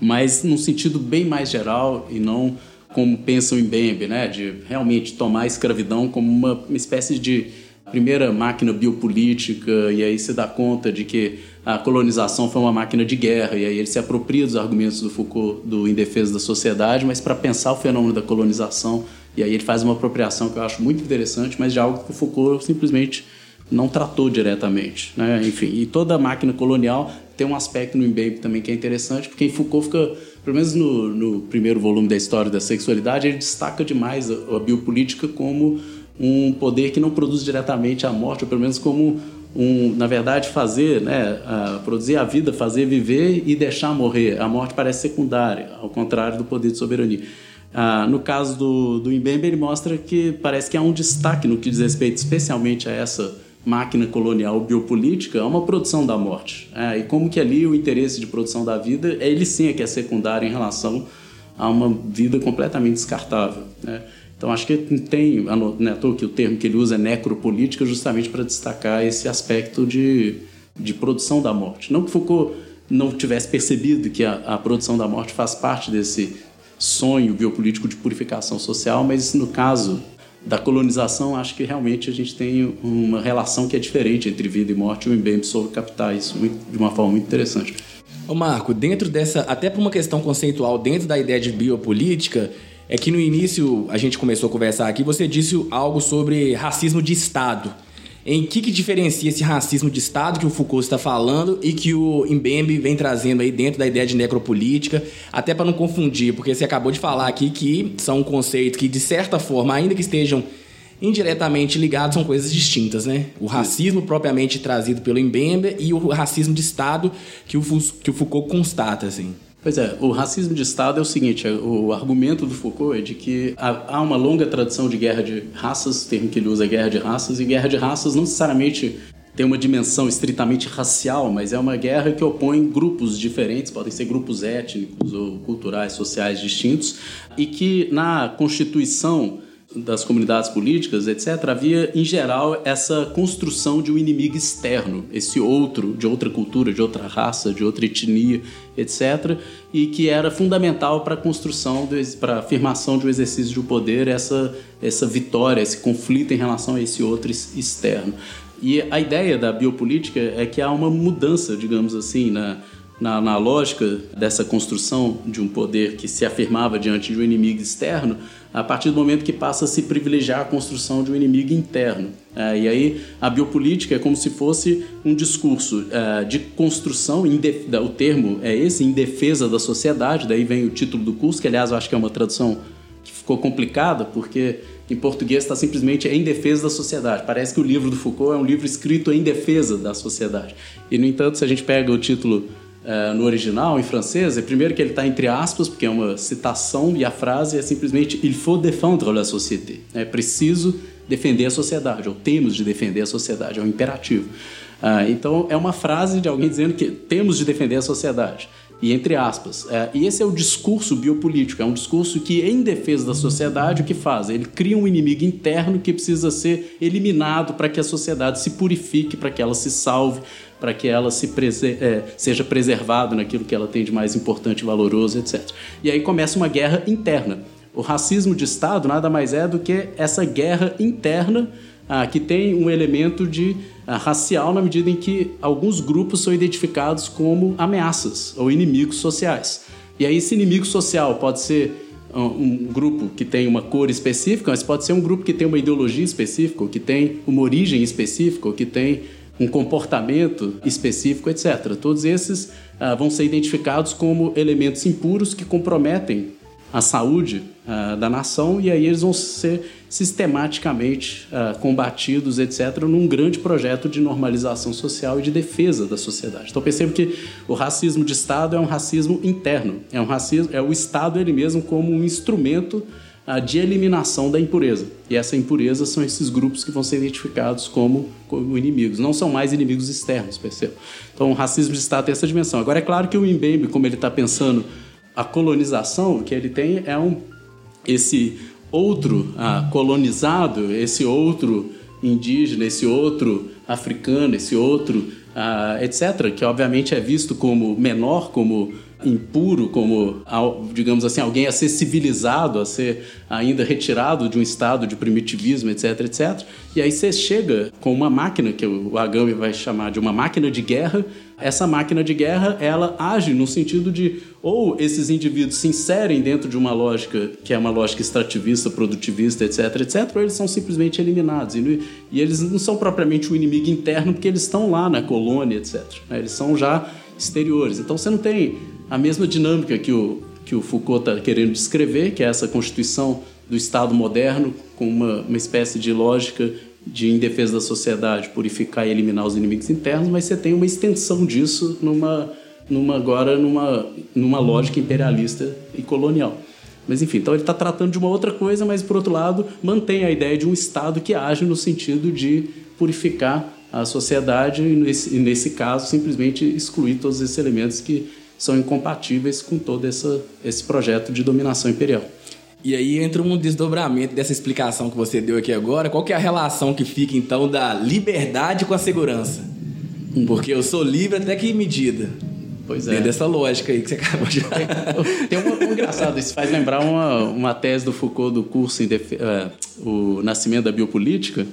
mas num sentido bem mais geral e não como pensa o Mbembe, né, de realmente tomar a escravidão como uma, uma espécie de primeira máquina biopolítica. E aí se dá conta de que a colonização foi uma máquina de guerra, e aí ele se apropria dos argumentos do Foucault do Em Defesa da Sociedade, mas para pensar o fenômeno da colonização, e aí ele faz uma apropriação que eu acho muito interessante, mas de algo que o Foucault simplesmente não tratou diretamente. Né? Enfim, e toda a máquina colonial tem um aspecto no Mbembe também que é interessante, porque em Foucault fica, pelo menos no, no primeiro volume da História da Sexualidade, ele destaca demais a, a biopolítica como um poder que não produz diretamente a morte, ou pelo menos como um, na verdade, fazer, né, produzir a vida, fazer viver e deixar morrer. A morte parece secundária, ao contrário do poder de soberania. Ah, no caso do, do Mbembe, ele mostra que parece que há um destaque no que diz respeito especialmente a essa máquina colonial biopolítica, a uma produção da morte. É, e como que ali o interesse de produção da vida, ele sim é que é secundário em relação a uma vida completamente descartável. Né? Então acho que tem, não é que o termo que ele usa é necropolítica justamente para destacar esse aspecto de, de produção da morte. Não que Foucault não tivesse percebido que a, a produção da morte faz parte desse sonho biopolítico de purificação social, mas no caso da colonização, acho que realmente a gente tem uma relação que é diferente entre vida e morte o captar isso muito, de uma forma muito interessante. Ô Marco, dentro dessa, até por uma questão conceitual, dentro da ideia de biopolítica, é que no início a gente começou a conversar aqui, você disse algo sobre racismo de Estado. Em que, que diferencia esse racismo de Estado que o Foucault está falando e que o Mbembe vem trazendo aí dentro da ideia de necropolítica, até para não confundir, porque você acabou de falar aqui que são conceitos que, de certa forma, ainda que estejam indiretamente ligados, são coisas distintas, né? O racismo propriamente trazido pelo Mbembe e o racismo de Estado que o, que o Foucault constata, assim. Pois é, o racismo de Estado é o seguinte: é, o argumento do Foucault é de que há uma longa tradição de guerra de raças, o termo que ele usa é guerra de raças, e guerra de raças não necessariamente tem uma dimensão estritamente racial, mas é uma guerra que opõe grupos diferentes, podem ser grupos étnicos ou culturais, sociais distintos, e que na Constituição das comunidades políticas, etc., havia, em geral, essa construção de um inimigo externo, esse outro, de outra cultura, de outra raça, de outra etnia, etc., e que era fundamental para a construção, para a afirmação de um exercício de poder, essa, essa vitória, esse conflito em relação a esse outro externo. E a ideia da biopolítica é que há uma mudança, digamos assim, na na, na, lógica dessa construção de um poder que se afirmava diante de um inimigo externo, a partir do momento que passa a se privilegiar a construção de um inimigo interno. É, e aí a biopolítica é como se fosse um discurso é, de construção, o termo é esse, em defesa da sociedade, daí vem o título do curso, que aliás eu acho que é uma tradução que ficou complicada, porque em português está simplesmente em defesa da sociedade. Parece que o livro do Foucault é um livro escrito em defesa da sociedade. E, no entanto, se a gente pega o título Uh, no original, em francês, é primeiro que ele está entre aspas, porque é uma citação, e a frase é simplesmente Il faut défendre la société. É preciso defender a sociedade, ou temos de defender a sociedade, é um imperativo. Uh, então, é uma frase de alguém dizendo que temos de defender a sociedade e entre aspas. É, e esse é o discurso biopolítico, é um discurso que, em defesa da sociedade, o que faz? Ele cria um inimigo interno que precisa ser eliminado para que a sociedade se purifique, para que ela se salve, para que ela se é, seja preservada naquilo que ela tem de mais importante e valoroso, etc. E aí começa uma guerra interna. O racismo de Estado nada mais é do que essa guerra interna ah, que tem um elemento de ah, racial na medida em que alguns grupos são identificados como ameaças ou inimigos sociais. E aí esse inimigo social pode ser um grupo que tem uma cor específica, mas pode ser um grupo que tem uma ideologia específica, ou que tem uma origem específica, ou que tem um comportamento específico, etc. Todos esses ah, vão ser identificados como elementos impuros que comprometem a saúde uh, da nação e aí eles vão ser sistematicamente uh, combatidos, etc., num grande projeto de normalização social e de defesa da sociedade. Então percebo que o racismo de Estado é um racismo interno, é um racismo, é o Estado ele mesmo como um instrumento uh, de eliminação da impureza. E essa impureza são esses grupos que vão ser identificados como, como inimigos, não são mais inimigos externos, percebo. Então o racismo de Estado tem essa dimensão. Agora é claro que o Mbembe, como ele está pensando a colonização que ele tem é um esse outro ah, colonizado, esse outro indígena, esse outro africano, esse outro ah, etc., que obviamente é visto como menor, como impuro, como, digamos assim, alguém a ser civilizado, a ser ainda retirado de um estado de primitivismo, etc, etc. E aí você chega com uma máquina, que o Agami vai chamar de uma máquina de guerra, essa máquina de guerra, ela age no sentido de ou esses indivíduos se inserem dentro de uma lógica que é uma lógica extrativista, produtivista, etc, etc, ou eles são simplesmente eliminados. E, eles não são propriamente o inimigo interno, porque eles estão lá na colônia, etc. Né? Eles são já exteriores. Então você não tem a mesma dinâmica que o, que o Foucault está querendo descrever, que é essa constituição do Estado moderno, com uma, uma espécie de lógica de em defesa da sociedade, purificar e eliminar os inimigos internos, mas você tem uma extensão disso numa, numa agora numa, numa lógica imperialista e colonial. Mas enfim, então ele está tratando de uma outra coisa, mas por outro lado mantém a ideia de um Estado que age no sentido de purificar a sociedade e nesse, e nesse caso simplesmente excluir todos esses elementos que são incompatíveis com todo essa, esse projeto de dominação imperial. E aí entra um desdobramento dessa explicação que você deu aqui agora. Qual é a relação que fica então da liberdade com a segurança? Porque eu sou livre até que medida. Pois é. Dentro dessa lógica aí que você acabou de Tem um, um engraçado, isso faz lembrar uma, uma tese do Foucault do curso em def... uh, O Nascimento da Biopolítica,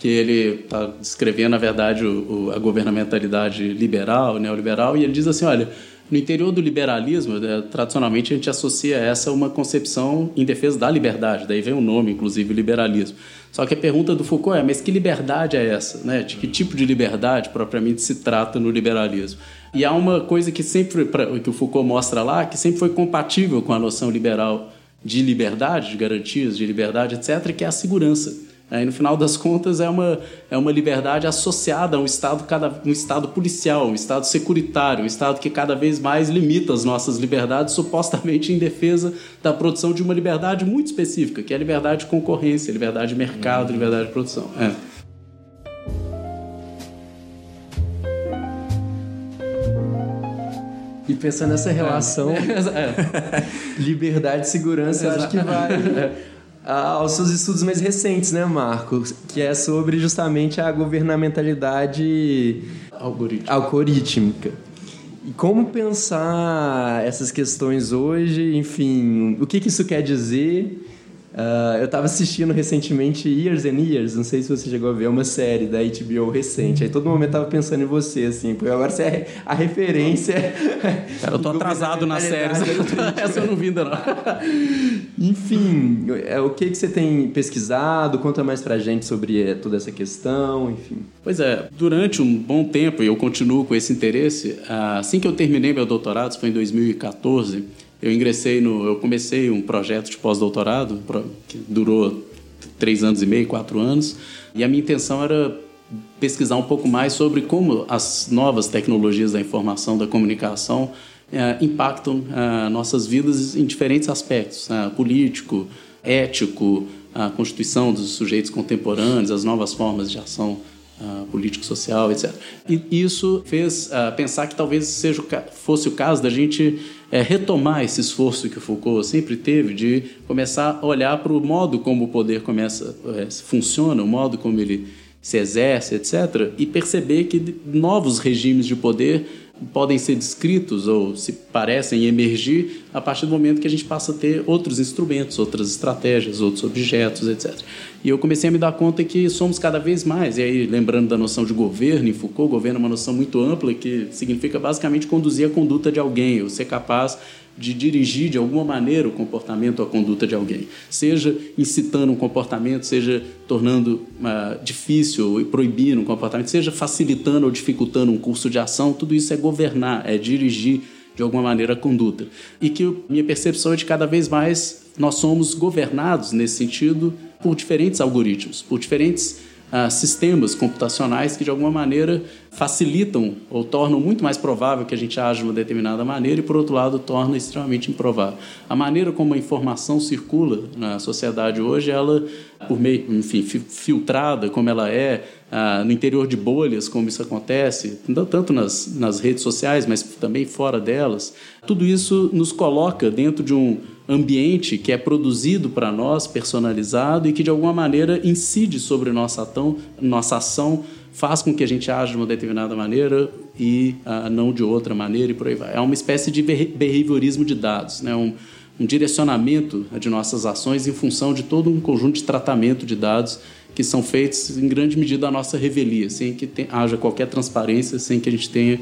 que ele está descrevendo, na verdade, o, o, a governamentalidade liberal, neoliberal, e ele diz assim: olha, no interior do liberalismo, né, tradicionalmente a gente associa essa a uma concepção em defesa da liberdade, daí vem o nome, inclusive, liberalismo. Só que a pergunta do Foucault é: mas que liberdade é essa? Né? De que tipo de liberdade propriamente se trata no liberalismo? E há uma coisa que sempre que o Foucault mostra lá, que sempre foi compatível com a noção liberal de liberdade, de garantias de liberdade, etc., que é a segurança. É, no final das contas, é uma, é uma liberdade associada a um estado, cada, um estado policial, um estado securitário, um estado que cada vez mais limita as nossas liberdades, supostamente em defesa da produção de uma liberdade muito específica, que é a liberdade de concorrência, liberdade de mercado, liberdade de produção. É. E pensando nessa relação, é. É. liberdade e segurança, eu acho que vai é aos seus estudos mais recentes, né, Marco? Que é sobre justamente a governamentalidade algorítmica. algorítmica. E como pensar essas questões hoje, enfim, o que, que isso quer dizer Uh, eu estava assistindo recentemente Years and Years, não sei se você chegou a ver, é uma série da HBO recente. Aí todo momento tava pensando em você, assim, porque agora você é a referência. Cara, eu tô atrasado na série, essa eu não vi ainda não. enfim, é, o que, que você tem pesquisado? Conta mais pra gente sobre é, toda essa questão, enfim. Pois é, durante um bom tempo, e eu continuo com esse interesse, assim que eu terminei meu doutorado, foi em 2014 eu ingressei no, eu comecei um projeto de pós-doutorado que durou três anos e meio, quatro anos, e a minha intenção era pesquisar um pouco mais sobre como as novas tecnologias da informação, da comunicação eh, impactam eh, nossas vidas em diferentes aspectos, eh, político, ético, a constituição dos sujeitos contemporâneos, as novas formas de ação Uh, político-social, etc. E isso fez uh, pensar que talvez seja o fosse o caso da gente é, retomar esse esforço que o Foucault sempre teve de começar a olhar para o modo como o poder começa é, funciona, o modo como ele se exerce, etc., e perceber que novos regimes de poder podem ser descritos ou se parecem emergir a partir do momento que a gente passa a ter outros instrumentos, outras estratégias, outros objetos, etc. E eu comecei a me dar conta que somos cada vez mais, e aí lembrando da noção de governo, em Foucault, governo é uma noção muito ampla que significa basicamente conduzir a conduta de alguém, ou ser capaz de dirigir de alguma maneira o comportamento ou a conduta de alguém, seja incitando um comportamento, seja tornando uh, difícil e proibindo um comportamento, seja facilitando ou dificultando um curso de ação, tudo isso é governar, é dirigir de alguma maneira a conduta. E que minha percepção é de cada vez mais nós somos governados nesse sentido por diferentes algoritmos, por diferentes uh, sistemas computacionais que de alguma maneira facilitam ou tornam muito mais provável que a gente age de uma determinada maneira e, por outro lado, torna extremamente improvável. A maneira como a informação circula na sociedade hoje, ela, por meio, enfim, filtrada como ela é, ah, no interior de bolhas, como isso acontece, tanto nas, nas redes sociais, mas também fora delas, tudo isso nos coloca dentro de um ambiente que é produzido para nós, personalizado e que de alguma maneira incide sobre nossa, nossa ação faz com que a gente age de uma determinada maneira e uh, não de outra maneira e por aí vai. É uma espécie de behaviorismo de dados, né? um, um direcionamento de nossas ações em função de todo um conjunto de tratamento de dados que são feitos em grande medida à nossa revelia, sem que haja qualquer transparência, sem que a gente tenha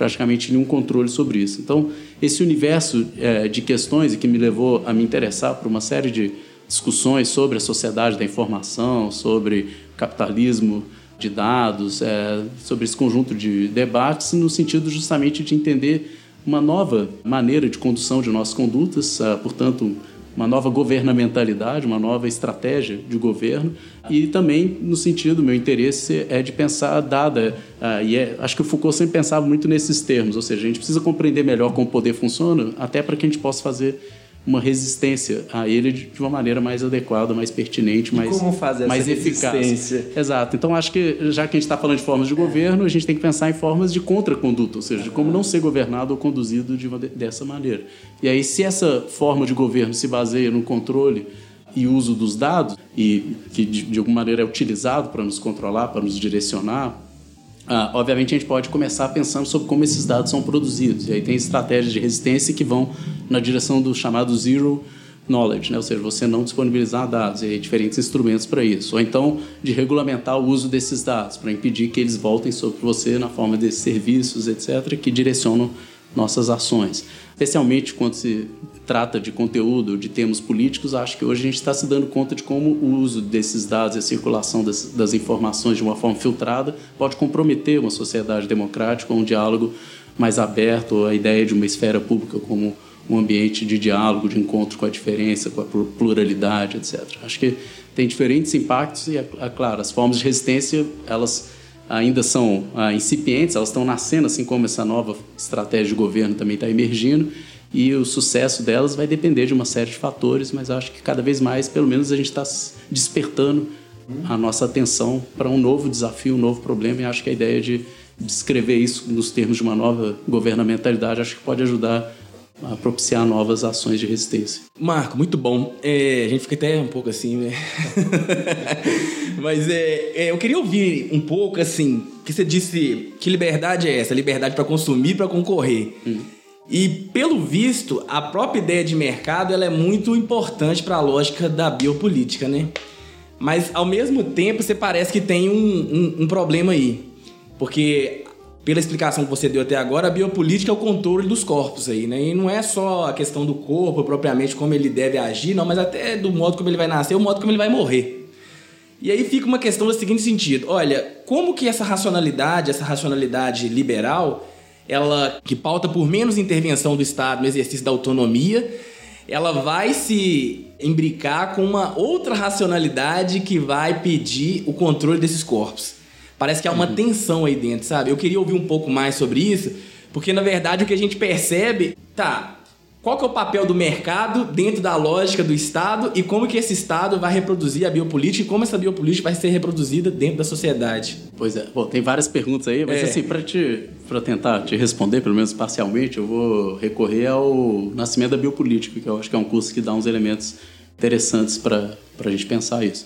praticamente nenhum controle sobre isso. Então, esse universo é, de questões que me levou a me interessar por uma série de discussões sobre a sociedade da informação, sobre capitalismo, de dados, é, sobre esse conjunto de debates, no sentido justamente de entender uma nova maneira de condução de nossas condutas, é, portanto, uma nova governamentalidade, uma nova estratégia de governo. E também no sentido, meu interesse é de pensar dada, uh, e é, acho que o Foucault sempre pensava muito nesses termos, ou seja, a gente precisa compreender melhor como o poder funciona, até para que a gente possa fazer uma resistência a ele de uma maneira mais adequada, mais pertinente, mais, como fazer mais essa eficaz. Resistência? Exato. Então acho que já que a gente está falando de formas de governo, a gente tem que pensar em formas de contraconduta, ou seja, de como não ser governado ou conduzido de uma, dessa maneira. E aí, se essa forma de governo se baseia no controle e uso dos dados e que de, de alguma maneira é utilizado para nos controlar, para nos direcionar, ah, obviamente a gente pode começar pensando sobre como esses dados são produzidos. E aí tem estratégias de resistência que vão na direção do chamado zero knowledge, né? ou seja, você não disponibilizar dados e diferentes instrumentos para isso. Ou então de regulamentar o uso desses dados para impedir que eles voltem sobre você na forma de serviços, etc., que direcionam nossas ações. Especialmente quando se trata de conteúdo, de termos políticos, acho que hoje a gente está se dando conta de como o uso desses dados e a circulação das, das informações de uma forma filtrada pode comprometer uma sociedade democrática, um diálogo mais aberto, a ideia de uma esfera pública como um ambiente de diálogo, de encontro com a diferença, com a pluralidade, etc. Acho que tem diferentes impactos e, é, é claro, as formas de resistência, elas ainda são ah, incipientes, elas estão nascendo, assim como essa nova estratégia de governo também está emergindo, e o sucesso delas vai depender de uma série de fatores, mas acho que cada vez mais, pelo menos, a gente está despertando a nossa atenção para um novo desafio, um novo problema, e acho que a ideia de descrever isso nos termos de uma nova governamentalidade acho que pode ajudar a propiciar novas ações de resistência. Marco, muito bom. É, a gente fica até um pouco assim, né? Mas é, é, eu queria ouvir um pouco assim, que você disse que liberdade é essa? Liberdade para consumir, para concorrer. Hum. E pelo visto, a própria ideia de mercado ela é muito importante para a lógica da biopolítica, né? Mas ao mesmo tempo, você parece que tem um, um, um problema aí. Porque pela explicação que você deu até agora, a biopolítica é o controle dos corpos aí, né? E não é só a questão do corpo propriamente como ele deve agir, não, mas até do modo como ele vai nascer, o modo como ele vai morrer. E aí fica uma questão do seguinte sentido: olha, como que essa racionalidade, essa racionalidade liberal, ela que pauta por menos intervenção do Estado no exercício da autonomia, ela vai se imbricar com uma outra racionalidade que vai pedir o controle desses corpos. Parece que há uma uhum. tensão aí dentro, sabe? Eu queria ouvir um pouco mais sobre isso, porque na verdade o que a gente percebe, tá, qual que é o papel do mercado dentro da lógica do Estado e como que esse Estado vai reproduzir a biopolítica e como essa biopolítica vai ser reproduzida dentro da sociedade? Pois é, bom, tem várias perguntas aí, mas é. assim, para te para tentar te responder, pelo menos parcialmente, eu vou recorrer ao Nascimento da Biopolítica, que eu acho que é um curso que dá uns elementos interessantes para a gente pensar isso.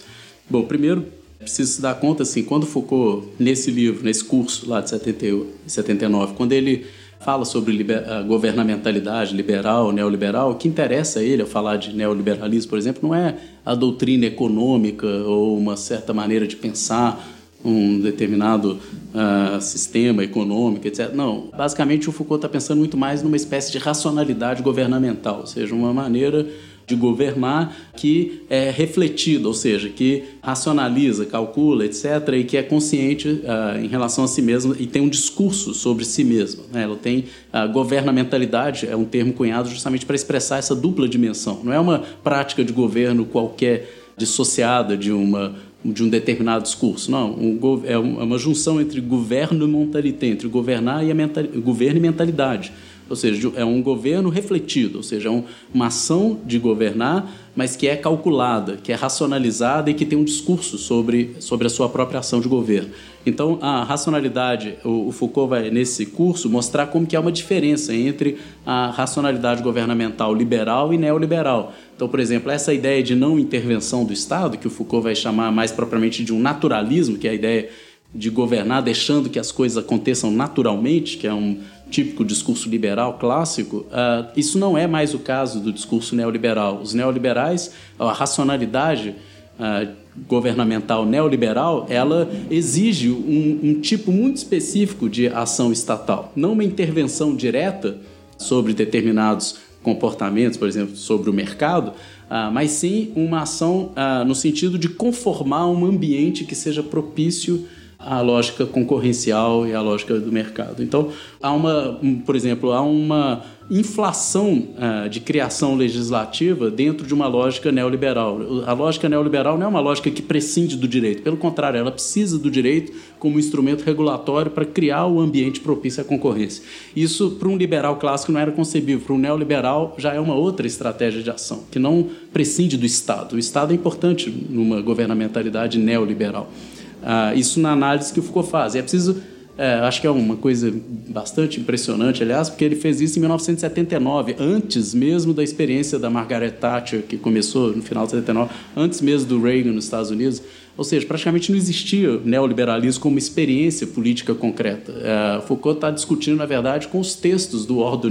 Bom, primeiro, preciso se dar conta, assim, quando Foucault, nesse livro, nesse curso lá de 70, 79, quando ele fala sobre liber, governamentalidade liberal, neoliberal, o que interessa a ele ao falar de neoliberalismo, por exemplo, não é a doutrina econômica ou uma certa maneira de pensar um determinado uh, sistema econômico, etc. Não, basicamente o Foucault está pensando muito mais numa espécie de racionalidade governamental, ou seja, uma maneira de governar que é refletido, ou seja, que racionaliza, calcula, etc., e que é consciente uh, em relação a si mesmo e tem um discurso sobre si mesmo. Né? Ela tem a governamentalidade, é um termo cunhado justamente para expressar essa dupla dimensão. Não é uma prática de governo qualquer dissociada de uma de um determinado discurso. Não, um, é uma junção entre governo e mentalidade, entre governar e mental, governo e mentalidade ou seja, é um governo refletido, ou seja, é uma ação de governar, mas que é calculada, que é racionalizada e que tem um discurso sobre, sobre a sua própria ação de governo. Então, a racionalidade, o, Foucault vai, nesse curso, mostrar como que há uma diferença entre a racionalidade governamental liberal e neoliberal. Então, por exemplo, essa ideia de não intervenção do Estado, que o Foucault vai chamar mais propriamente de um naturalismo, que é a ideia de governar deixando que as coisas aconteçam naturalmente, que é um típico discurso liberal clássico, uh, isso não é mais o caso do discurso neoliberal. Os neoliberais, a racionalidade uh, governamental neoliberal, ela exige um, um tipo muito específico de ação estatal, não uma intervenção direta sobre determinados comportamentos, por exemplo, sobre o mercado, uh, mas sim uma ação no sentido de conformar um ambiente que seja propício a lógica concorrencial e a lógica do mercado. Então, há uma, por exemplo, há uma inflação uh, de criação legislativa dentro de uma lógica neoliberal. A lógica neoliberal não é uma lógica que prescinde do direito, pelo contrário, ela precisa do direito como instrumento regulatório para criar o ambiente propício à concorrência. Isso, para um liberal clássico, não era concebível. Para um neoliberal, já é uma outra estratégia de ação, que não prescinde do Estado. O Estado é importante numa governamentalidade neoliberal. Ah, isso na análise que o Foucault faz. E é preciso, é, acho que é uma coisa bastante impressionante, aliás, porque ele fez isso em 1979, antes mesmo da experiência da Margaret Thatcher, que começou no final de 79, antes mesmo do Reagan nos Estados Unidos. Ou seja, praticamente não existia neoliberalismo como experiência política concreta. É, Foucault está discutindo, na verdade, com os textos do Ordo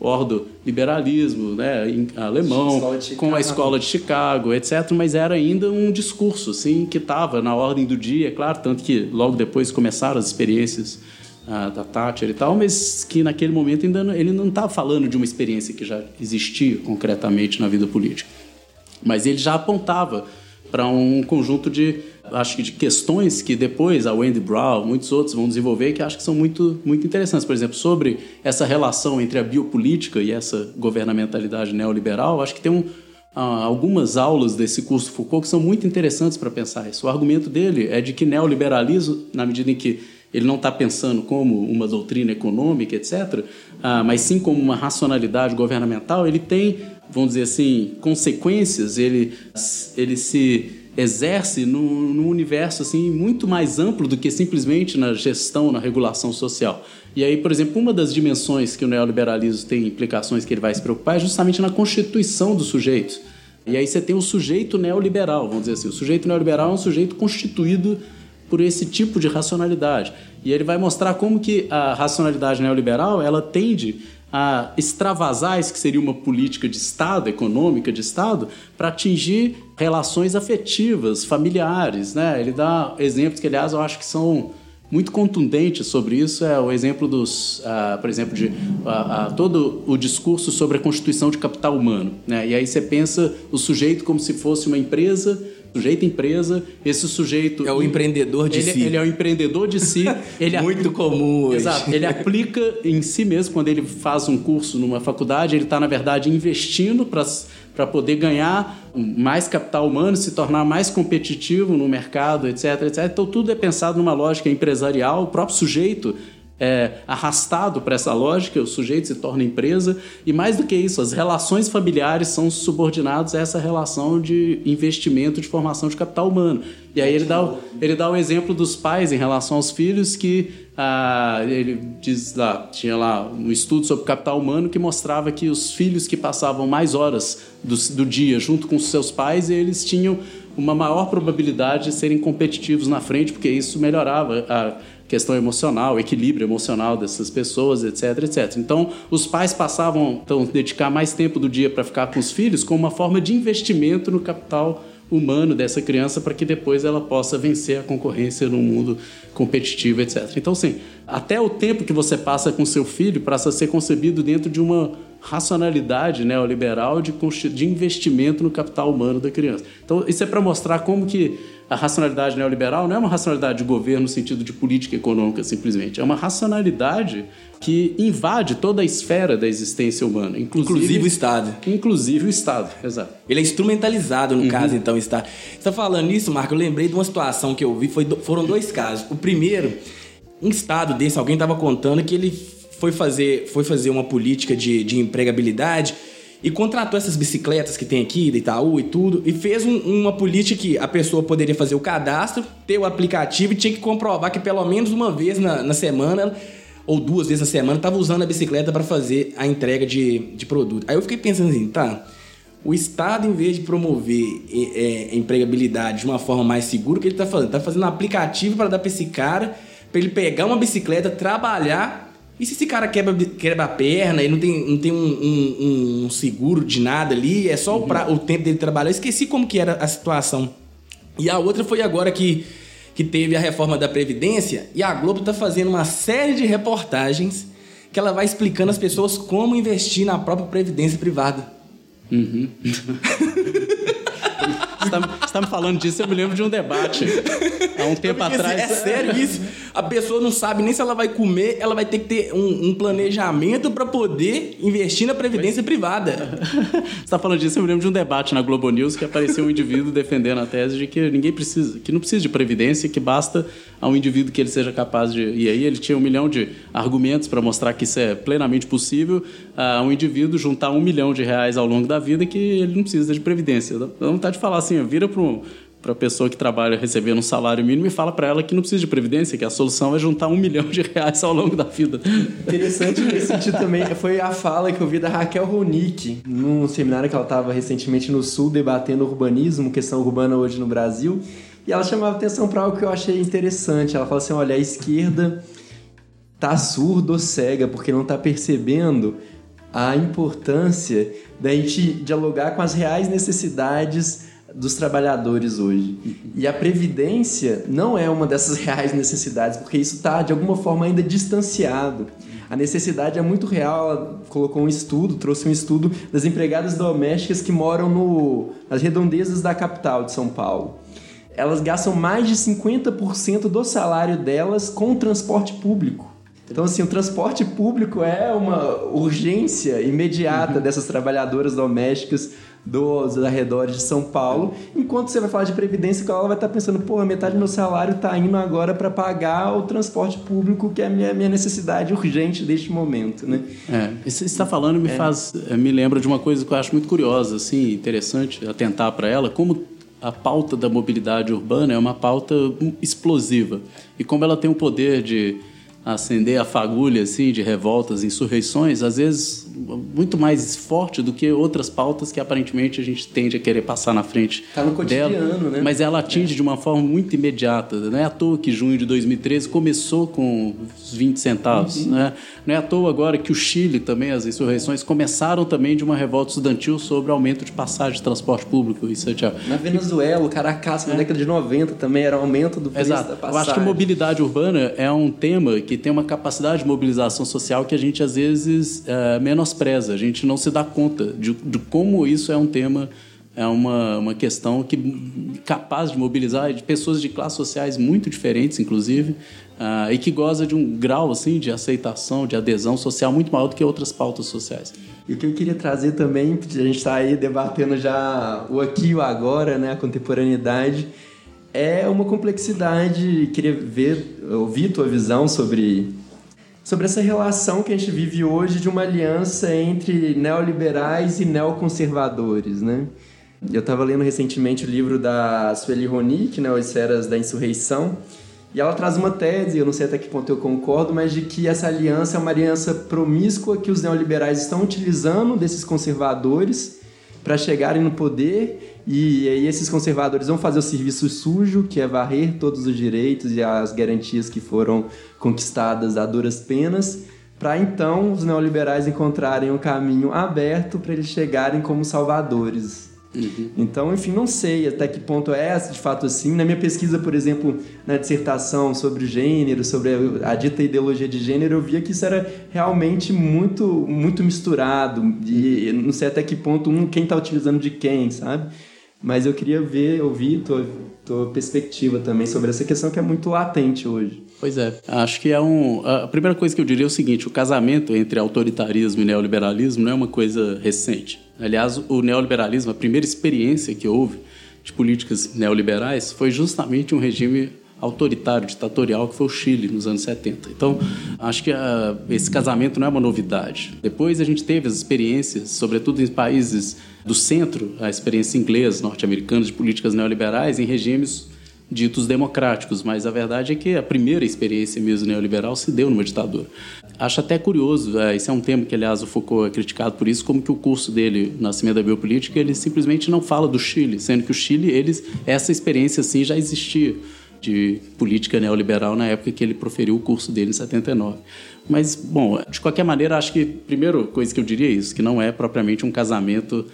ordo liberalismo né, em alemão, com a escola de Chicago, etc. Mas era ainda um discurso assim, que estava na ordem do dia, claro, tanto que logo depois começaram as experiências ah, da Thatcher e tal, mas que naquele momento ainda não, ele não estava falando de uma experiência que já existia concretamente na vida política. Mas ele já apontava para um conjunto de acho que de questões que depois a Wendy Brown, muitos outros vão desenvolver que acho que são muito, muito interessantes. Por exemplo, sobre essa relação entre a biopolítica e essa governamentalidade neoliberal, acho que tem um, algumas aulas desse curso Foucault que são muito interessantes para pensar isso. O argumento dele é de que neoliberalismo, na medida em que ele não está pensando como uma doutrina econômica, etc., ah, mas sim como uma racionalidade governamental, ele tem, vamos dizer assim, consequências, ele, ele se exerce num, universo assim muito mais amplo do que simplesmente na gestão, na regulação social. E aí, por exemplo, uma das dimensões que o neoliberalismo tem implicações que ele vai se preocupar é justamente na constituição do sujeito. E aí você tem o sujeito neoliberal, vamos dizer assim. O sujeito neoliberal é um sujeito constituído por esse tipo de racionalidade. E ele vai mostrar como que a racionalidade neoliberal ela tende a extravasar isso que seria uma política de Estado, econômica de Estado, para atingir relações afetivas, familiares. Né? Ele dá exemplos que, aliás, eu acho que são muito contundentes sobre isso. É o exemplo dos, uh, por exemplo, de uh, uh, todo o discurso sobre a constituição de capital humano. Né? E aí você pensa o sujeito como se fosse uma empresa sujeito empresa, esse sujeito é o empreendedor de ele, si. Ele é o empreendedor de si. Ele Muito comum. Hoje. Exato. Ele aplica em si mesmo quando ele faz um curso numa faculdade, ele está na verdade investindo para para poder ganhar mais capital humano, se tornar mais competitivo no mercado, etc, etc. Então tudo é pensado numa lógica empresarial, o próprio sujeito é, arrastado para essa lógica, o sujeito se torna empresa, e mais do que isso, as relações familiares são subordinadas a essa relação de investimento de formação de capital humano. E aí ele dá, ele dá o exemplo dos pais em relação aos filhos, que ah, ele diz lá, tinha lá um estudo sobre capital humano que mostrava que os filhos que passavam mais horas do, do dia junto com seus pais, eles tinham uma maior probabilidade de serem competitivos na frente, porque isso melhorava a questão emocional, equilíbrio emocional dessas pessoas, etc, etc. Então, os pais passavam então dedicar mais tempo do dia para ficar com os filhos como uma forma de investimento no capital humano dessa criança para que depois ela possa vencer a concorrência no mundo competitivo, etc. Então, sim, até o tempo que você passa com seu filho passa a ser concebido dentro de uma racionalidade neoliberal de, de investimento no capital humano da criança. Então, isso é para mostrar como que a racionalidade neoliberal não é uma racionalidade de governo no sentido de política econômica, simplesmente. É uma racionalidade que invade toda a esfera da existência humana, inclusive, inclusive o Estado. Inclusive o Estado, exato. Ele é instrumentalizado, no uhum. caso, então, o Estado. Você está falando isso, Marco? Eu lembrei de uma situação que eu vi, foi, foram dois casos. O primeiro, um Estado desse, alguém estava contando que ele foi fazer, foi fazer uma política de, de empregabilidade e contratou essas bicicletas que tem aqui, da Itaú e tudo, e fez um, uma política que a pessoa poderia fazer o cadastro, ter o aplicativo e tinha que comprovar que pelo menos uma vez na, na semana ou duas vezes na semana estava usando a bicicleta para fazer a entrega de, de produto. Aí eu fiquei pensando assim, tá, o Estado, em vez de promover é, empregabilidade de uma forma mais segura, o que ele está fazendo? Está fazendo um aplicativo para dar para esse cara, para ele pegar uma bicicleta, trabalhar e se esse cara quebra, quebra a perna e não tem, não tem um, um, um seguro de nada ali, é só uhum. o, pra, o tempo dele trabalhar. Eu esqueci como que era a situação. E a outra foi agora que, que teve a reforma da Previdência e a Globo está fazendo uma série de reportagens que ela vai explicando às pessoas como investir na própria Previdência privada. Uhum. Você está tá me falando disso, eu me lembro de um debate há um tempo Porque, atrás. É sério isso? A pessoa não sabe nem se ela vai comer, ela vai ter que ter um, um planejamento para poder investir na previdência privada. Você está falando disso, eu me lembro de um debate na Globo News que apareceu um indivíduo defendendo a tese de que ninguém precisa, que não precisa de previdência, que basta a um indivíduo que ele seja capaz de. E aí ele tinha um milhão de argumentos para mostrar que isso é plenamente possível a um indivíduo juntar um milhão de reais ao longo da vida que ele não precisa de previdência. Dá vontade de falar assim, vira para um para a pessoa que trabalha recebendo um salário mínimo e fala para ela que não precisa de previdência, que a solução é juntar um milhão de reais ao longo da vida. Interessante nesse sentido também foi a fala que eu vi da Raquel Ronick num seminário que ela estava recentemente no Sul debatendo urbanismo, questão urbana hoje no Brasil, e ela chamava atenção para algo que eu achei interessante. Ela falou assim: olha, a esquerda tá surdo ou cega porque não está percebendo a importância da gente dialogar com as reais necessidades dos trabalhadores hoje. E a previdência não é uma dessas reais necessidades, porque isso está de alguma forma ainda distanciado. A necessidade é muito real. Ela colocou um estudo, trouxe um estudo das empregadas domésticas que moram no, nas redondezas da capital de São Paulo. Elas gastam mais de 50% do salário delas com o transporte público. Então, assim, o transporte público é uma urgência imediata uhum. dessas trabalhadoras domésticas dos arredores de São Paulo, enquanto você vai falar de previdência, ela vai estar pensando, pô, metade do meu salário está indo agora para pagar o transporte público, que é a minha, minha necessidade urgente deste momento, né? É, isso você está falando me é. faz, eh, me lembra de uma coisa que eu acho muito curiosa, assim, interessante atentar para ela, como a pauta da mobilidade urbana é uma pauta explosiva e como ela tem o poder de acender a fagulha assim de revoltas, insurreições, às vezes muito mais forte do que outras pautas que aparentemente a gente tende a querer passar na frente tá no cotidiano, dela, né? Mas ela atinge é. de uma forma muito imediata. Não é à toa que junho de 2013 começou com os 20 centavos. Uhum. Né? Não é à toa agora que o Chile também, as insurreições, começaram também de uma revolta estudantil sobre aumento de passagem de transporte público em Santiago. Na Venezuela, o Caracas, na é. década de 90 também era aumento do preço Exato. da passagem. Eu acho que mobilidade urbana é um tema que tem uma capacidade de mobilização social que a gente às vezes é, menospreza. A gente não se dá conta de, de como isso é um tema é uma, uma questão que capaz de mobilizar de pessoas de classes sociais muito diferentes, inclusive, uh, e que goza de um grau assim de aceitação, de adesão social muito maior do que outras pautas sociais. E o que eu queria trazer também, a gente está aí debatendo já o aqui e o agora, né, a contemporaneidade, é uma complexidade. Queria ver, ouvir tua visão sobre sobre essa relação que a gente vive hoje de uma aliança entre neoliberais e neoconservadores, né? Eu estava lendo recentemente o livro da Sueli Ronick, né, Os Esferas da Insurreição, e ela traz uma tese, eu não sei até que ponto eu concordo, mas de que essa aliança é uma aliança promíscua que os neoliberais estão utilizando desses conservadores para chegarem no poder e aí esses conservadores vão fazer o serviço sujo, que é varrer todos os direitos e as garantias que foram conquistadas a duras penas, para então os neoliberais encontrarem um caminho aberto para eles chegarem como salvadores. Uhum. Então, enfim, não sei até que ponto é de fato assim. Na minha pesquisa, por exemplo, na dissertação sobre gênero, sobre a, dita ideologia de gênero, eu via que isso era realmente muito, muito misturado. E não sei até que ponto um quem está utilizando de quem, sabe? Mas eu queria ver, ouvir tua, tua perspectiva também sobre essa questão que é muito latente hoje. Pois é, acho que é um. A primeira coisa que eu diria é o seguinte: o casamento entre autoritarismo e neoliberalismo não é uma coisa recente. Aliás, o neoliberalismo, a primeira experiência que houve de políticas neoliberais foi justamente um regime autoritário, ditatorial, que foi o Chile nos anos 70. Então, acho que uh, esse casamento não é uma novidade. Depois a gente teve as experiências, sobretudo em países do centro, a experiência inglesa, norte-americana, de políticas neoliberais em regimes ditos democráticos, mas a verdade é que a primeira experiência mesmo neoliberal se deu numa ditadura. Acho até curioso, é, esse é um tema que, aliás, o Foucault é criticado por isso, como que o curso dele, Nascimento da Biopolítica, ele simplesmente não fala do Chile, sendo que o Chile, eles, essa experiência, assim, já existia de política neoliberal na época que ele proferiu o curso dele em 79. Mas, bom, de qualquer maneira, acho que a primeira coisa que eu diria é isso, que não é propriamente um casamento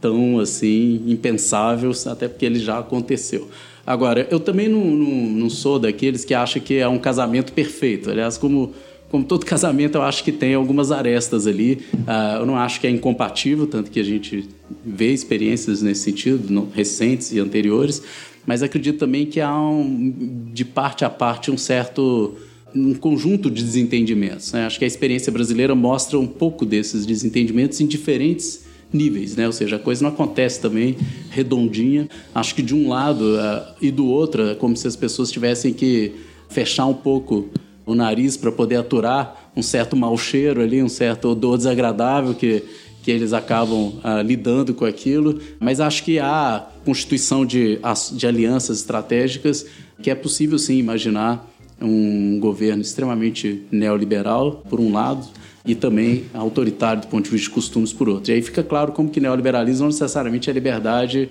tão, assim, impensável, até porque ele já aconteceu. Agora, eu também não, não, não sou daqueles que acham que é um casamento perfeito. Aliás, como como todo casamento, eu acho que tem algumas arestas ali. Uh, eu não acho que é incompatível, tanto que a gente vê experiências nesse sentido, recentes e anteriores, mas acredito também que há, um, de parte a parte, um certo um conjunto de desentendimentos. Né? Acho que a experiência brasileira mostra um pouco desses desentendimentos em diferentes níveis, né? Ou seja, a coisa não acontece também redondinha. Acho que de um lado uh, e do outro, é como se as pessoas tivessem que fechar um pouco o nariz para poder aturar um certo mau cheiro ali, um certo odor desagradável que que eles acabam uh, lidando com aquilo, mas acho que há constituição de, de alianças estratégicas que é possível sim imaginar um governo extremamente neoliberal, por um lado, e também autoritário do ponto de vista de costumes por outro. E aí fica claro como que neoliberalismo não necessariamente é liberdade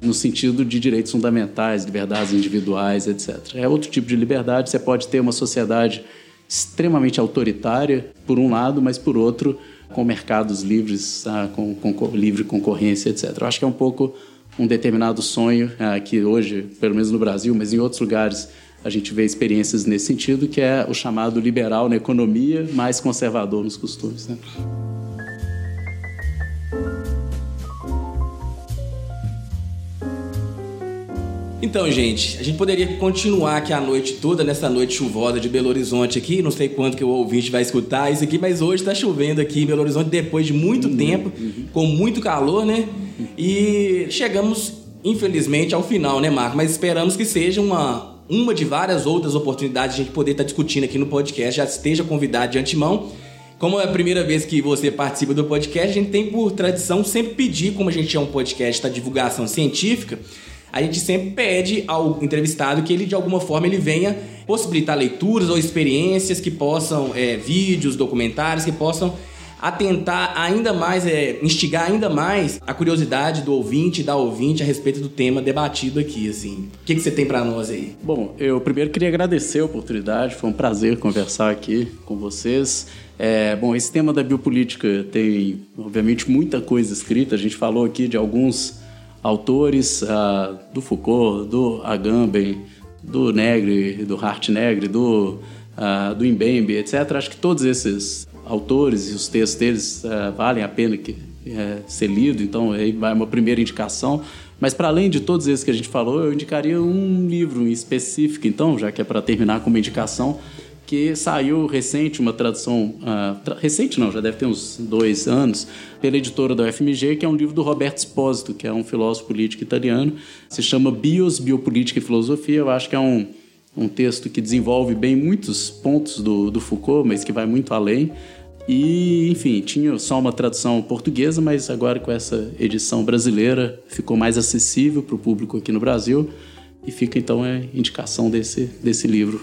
no sentido de direitos fundamentais, liberdades individuais, etc. É outro tipo de liberdade. Você pode ter uma sociedade extremamente autoritária, por um lado, mas por outro, com mercados livres, ah, com, com, livre concorrência, etc. Eu acho que é um pouco um determinado sonho ah, que hoje, pelo menos no Brasil, mas em outros lugares, a gente vê experiências nesse sentido, que é o chamado liberal na economia, mais conservador nos costumes. Né? Então, gente, a gente poderia continuar aqui a noite toda, nessa noite chuvosa de Belo Horizonte aqui. Não sei quando que o ouvinte vai escutar isso aqui, mas hoje está chovendo aqui em Belo Horizonte depois de muito uhum, tempo, uhum. com muito calor, né? E chegamos, infelizmente, ao final, né, Marco? Mas esperamos que seja uma, uma de várias outras oportunidades de a gente poder estar discutindo aqui no podcast. Já esteja convidado de antemão. Como é a primeira vez que você participa do podcast, a gente tem por tradição sempre pedir, como a gente é um podcast da divulgação científica, a gente sempre pede ao entrevistado que ele de alguma forma ele venha possibilitar leituras ou experiências que possam, é, vídeos, documentários que possam atentar ainda mais, é, instigar ainda mais a curiosidade do ouvinte da ouvinte a respeito do tema debatido aqui, assim. O que, que você tem para nós aí? Bom, eu primeiro queria agradecer a oportunidade, foi um prazer conversar aqui com vocês. É, bom, esse tema da biopolítica tem, obviamente, muita coisa escrita. A gente falou aqui de alguns autores, uh, do Foucault, do Agamben, do Negri, do Hart Negri, do, uh, do Mbembe, etc. Acho que todos esses autores e os textos deles uh, valem a pena que, uh, ser lido, então aí vai uma primeira indicação. Mas para além de todos esses que a gente falou, eu indicaria um livro em específico, então, já que é para terminar com uma indicação, que saiu recente, uma tradução. Uh, tra recente não, já deve ter uns dois anos, pela editora da UFMG, que é um livro do Roberto Espósito, que é um filósofo político italiano. Se chama Bios, Biopolítica e Filosofia. Eu acho que é um, um texto que desenvolve bem muitos pontos do, do Foucault, mas que vai muito além. E, enfim, tinha só uma tradução portuguesa, mas agora com essa edição brasileira ficou mais acessível para o público aqui no Brasil. E fica então a indicação desse, desse livro.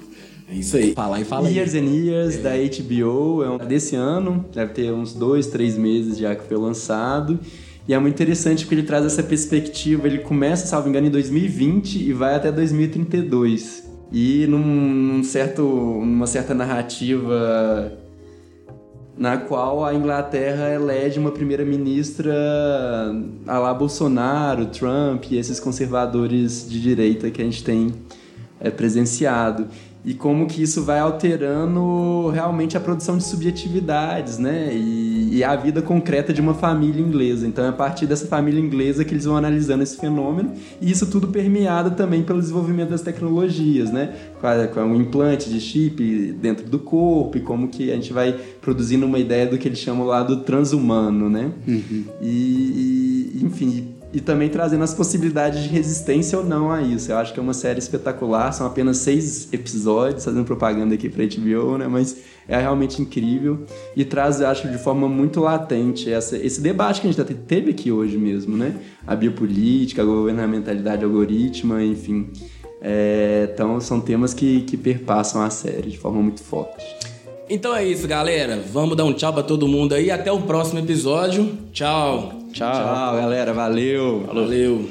É isso aí. Fala aí, fala aí. Years and Years, é. da HBO, é um desse ano, deve ter uns dois, três meses já que foi lançado. E é muito interessante porque ele traz essa perspectiva. Ele começa, salvo engano, em 2020 e vai até 2032. E num, num certo, numa certa narrativa na qual a Inglaterra elege uma primeira-ministra a lá Bolsonaro, Trump e esses conservadores de direita que a gente tem é, presenciado e como que isso vai alterando realmente a produção de subjetividades, né? E, e, a vida concreta de uma família inglesa. Então é a partir dessa família inglesa que eles vão analisando esse fenômeno e isso tudo permeado também pelo desenvolvimento das tecnologias, né? Com um implante de chip dentro do corpo e como que a gente vai produzindo uma ideia do que eles chamam lá do transhumano, né? Uhum. E, e, enfim, e também trazendo as possibilidades de resistência ou não a isso. Eu acho que é uma série espetacular, são apenas seis episódios, fazendo propaganda aqui para HBO, né? Mas é realmente incrível e traz, eu acho, de forma muito latente essa, esse debate que a gente teve aqui hoje mesmo, né? A biopolítica, a governamentalidade algorítmica, enfim. É, então, são temas que, que perpassam a série de forma muito forte. Então é isso, galera. Vamos dar um tchau para todo mundo aí. Até o próximo episódio. Tchau. Tchau. Tchau, galera. Valeu. Valeu.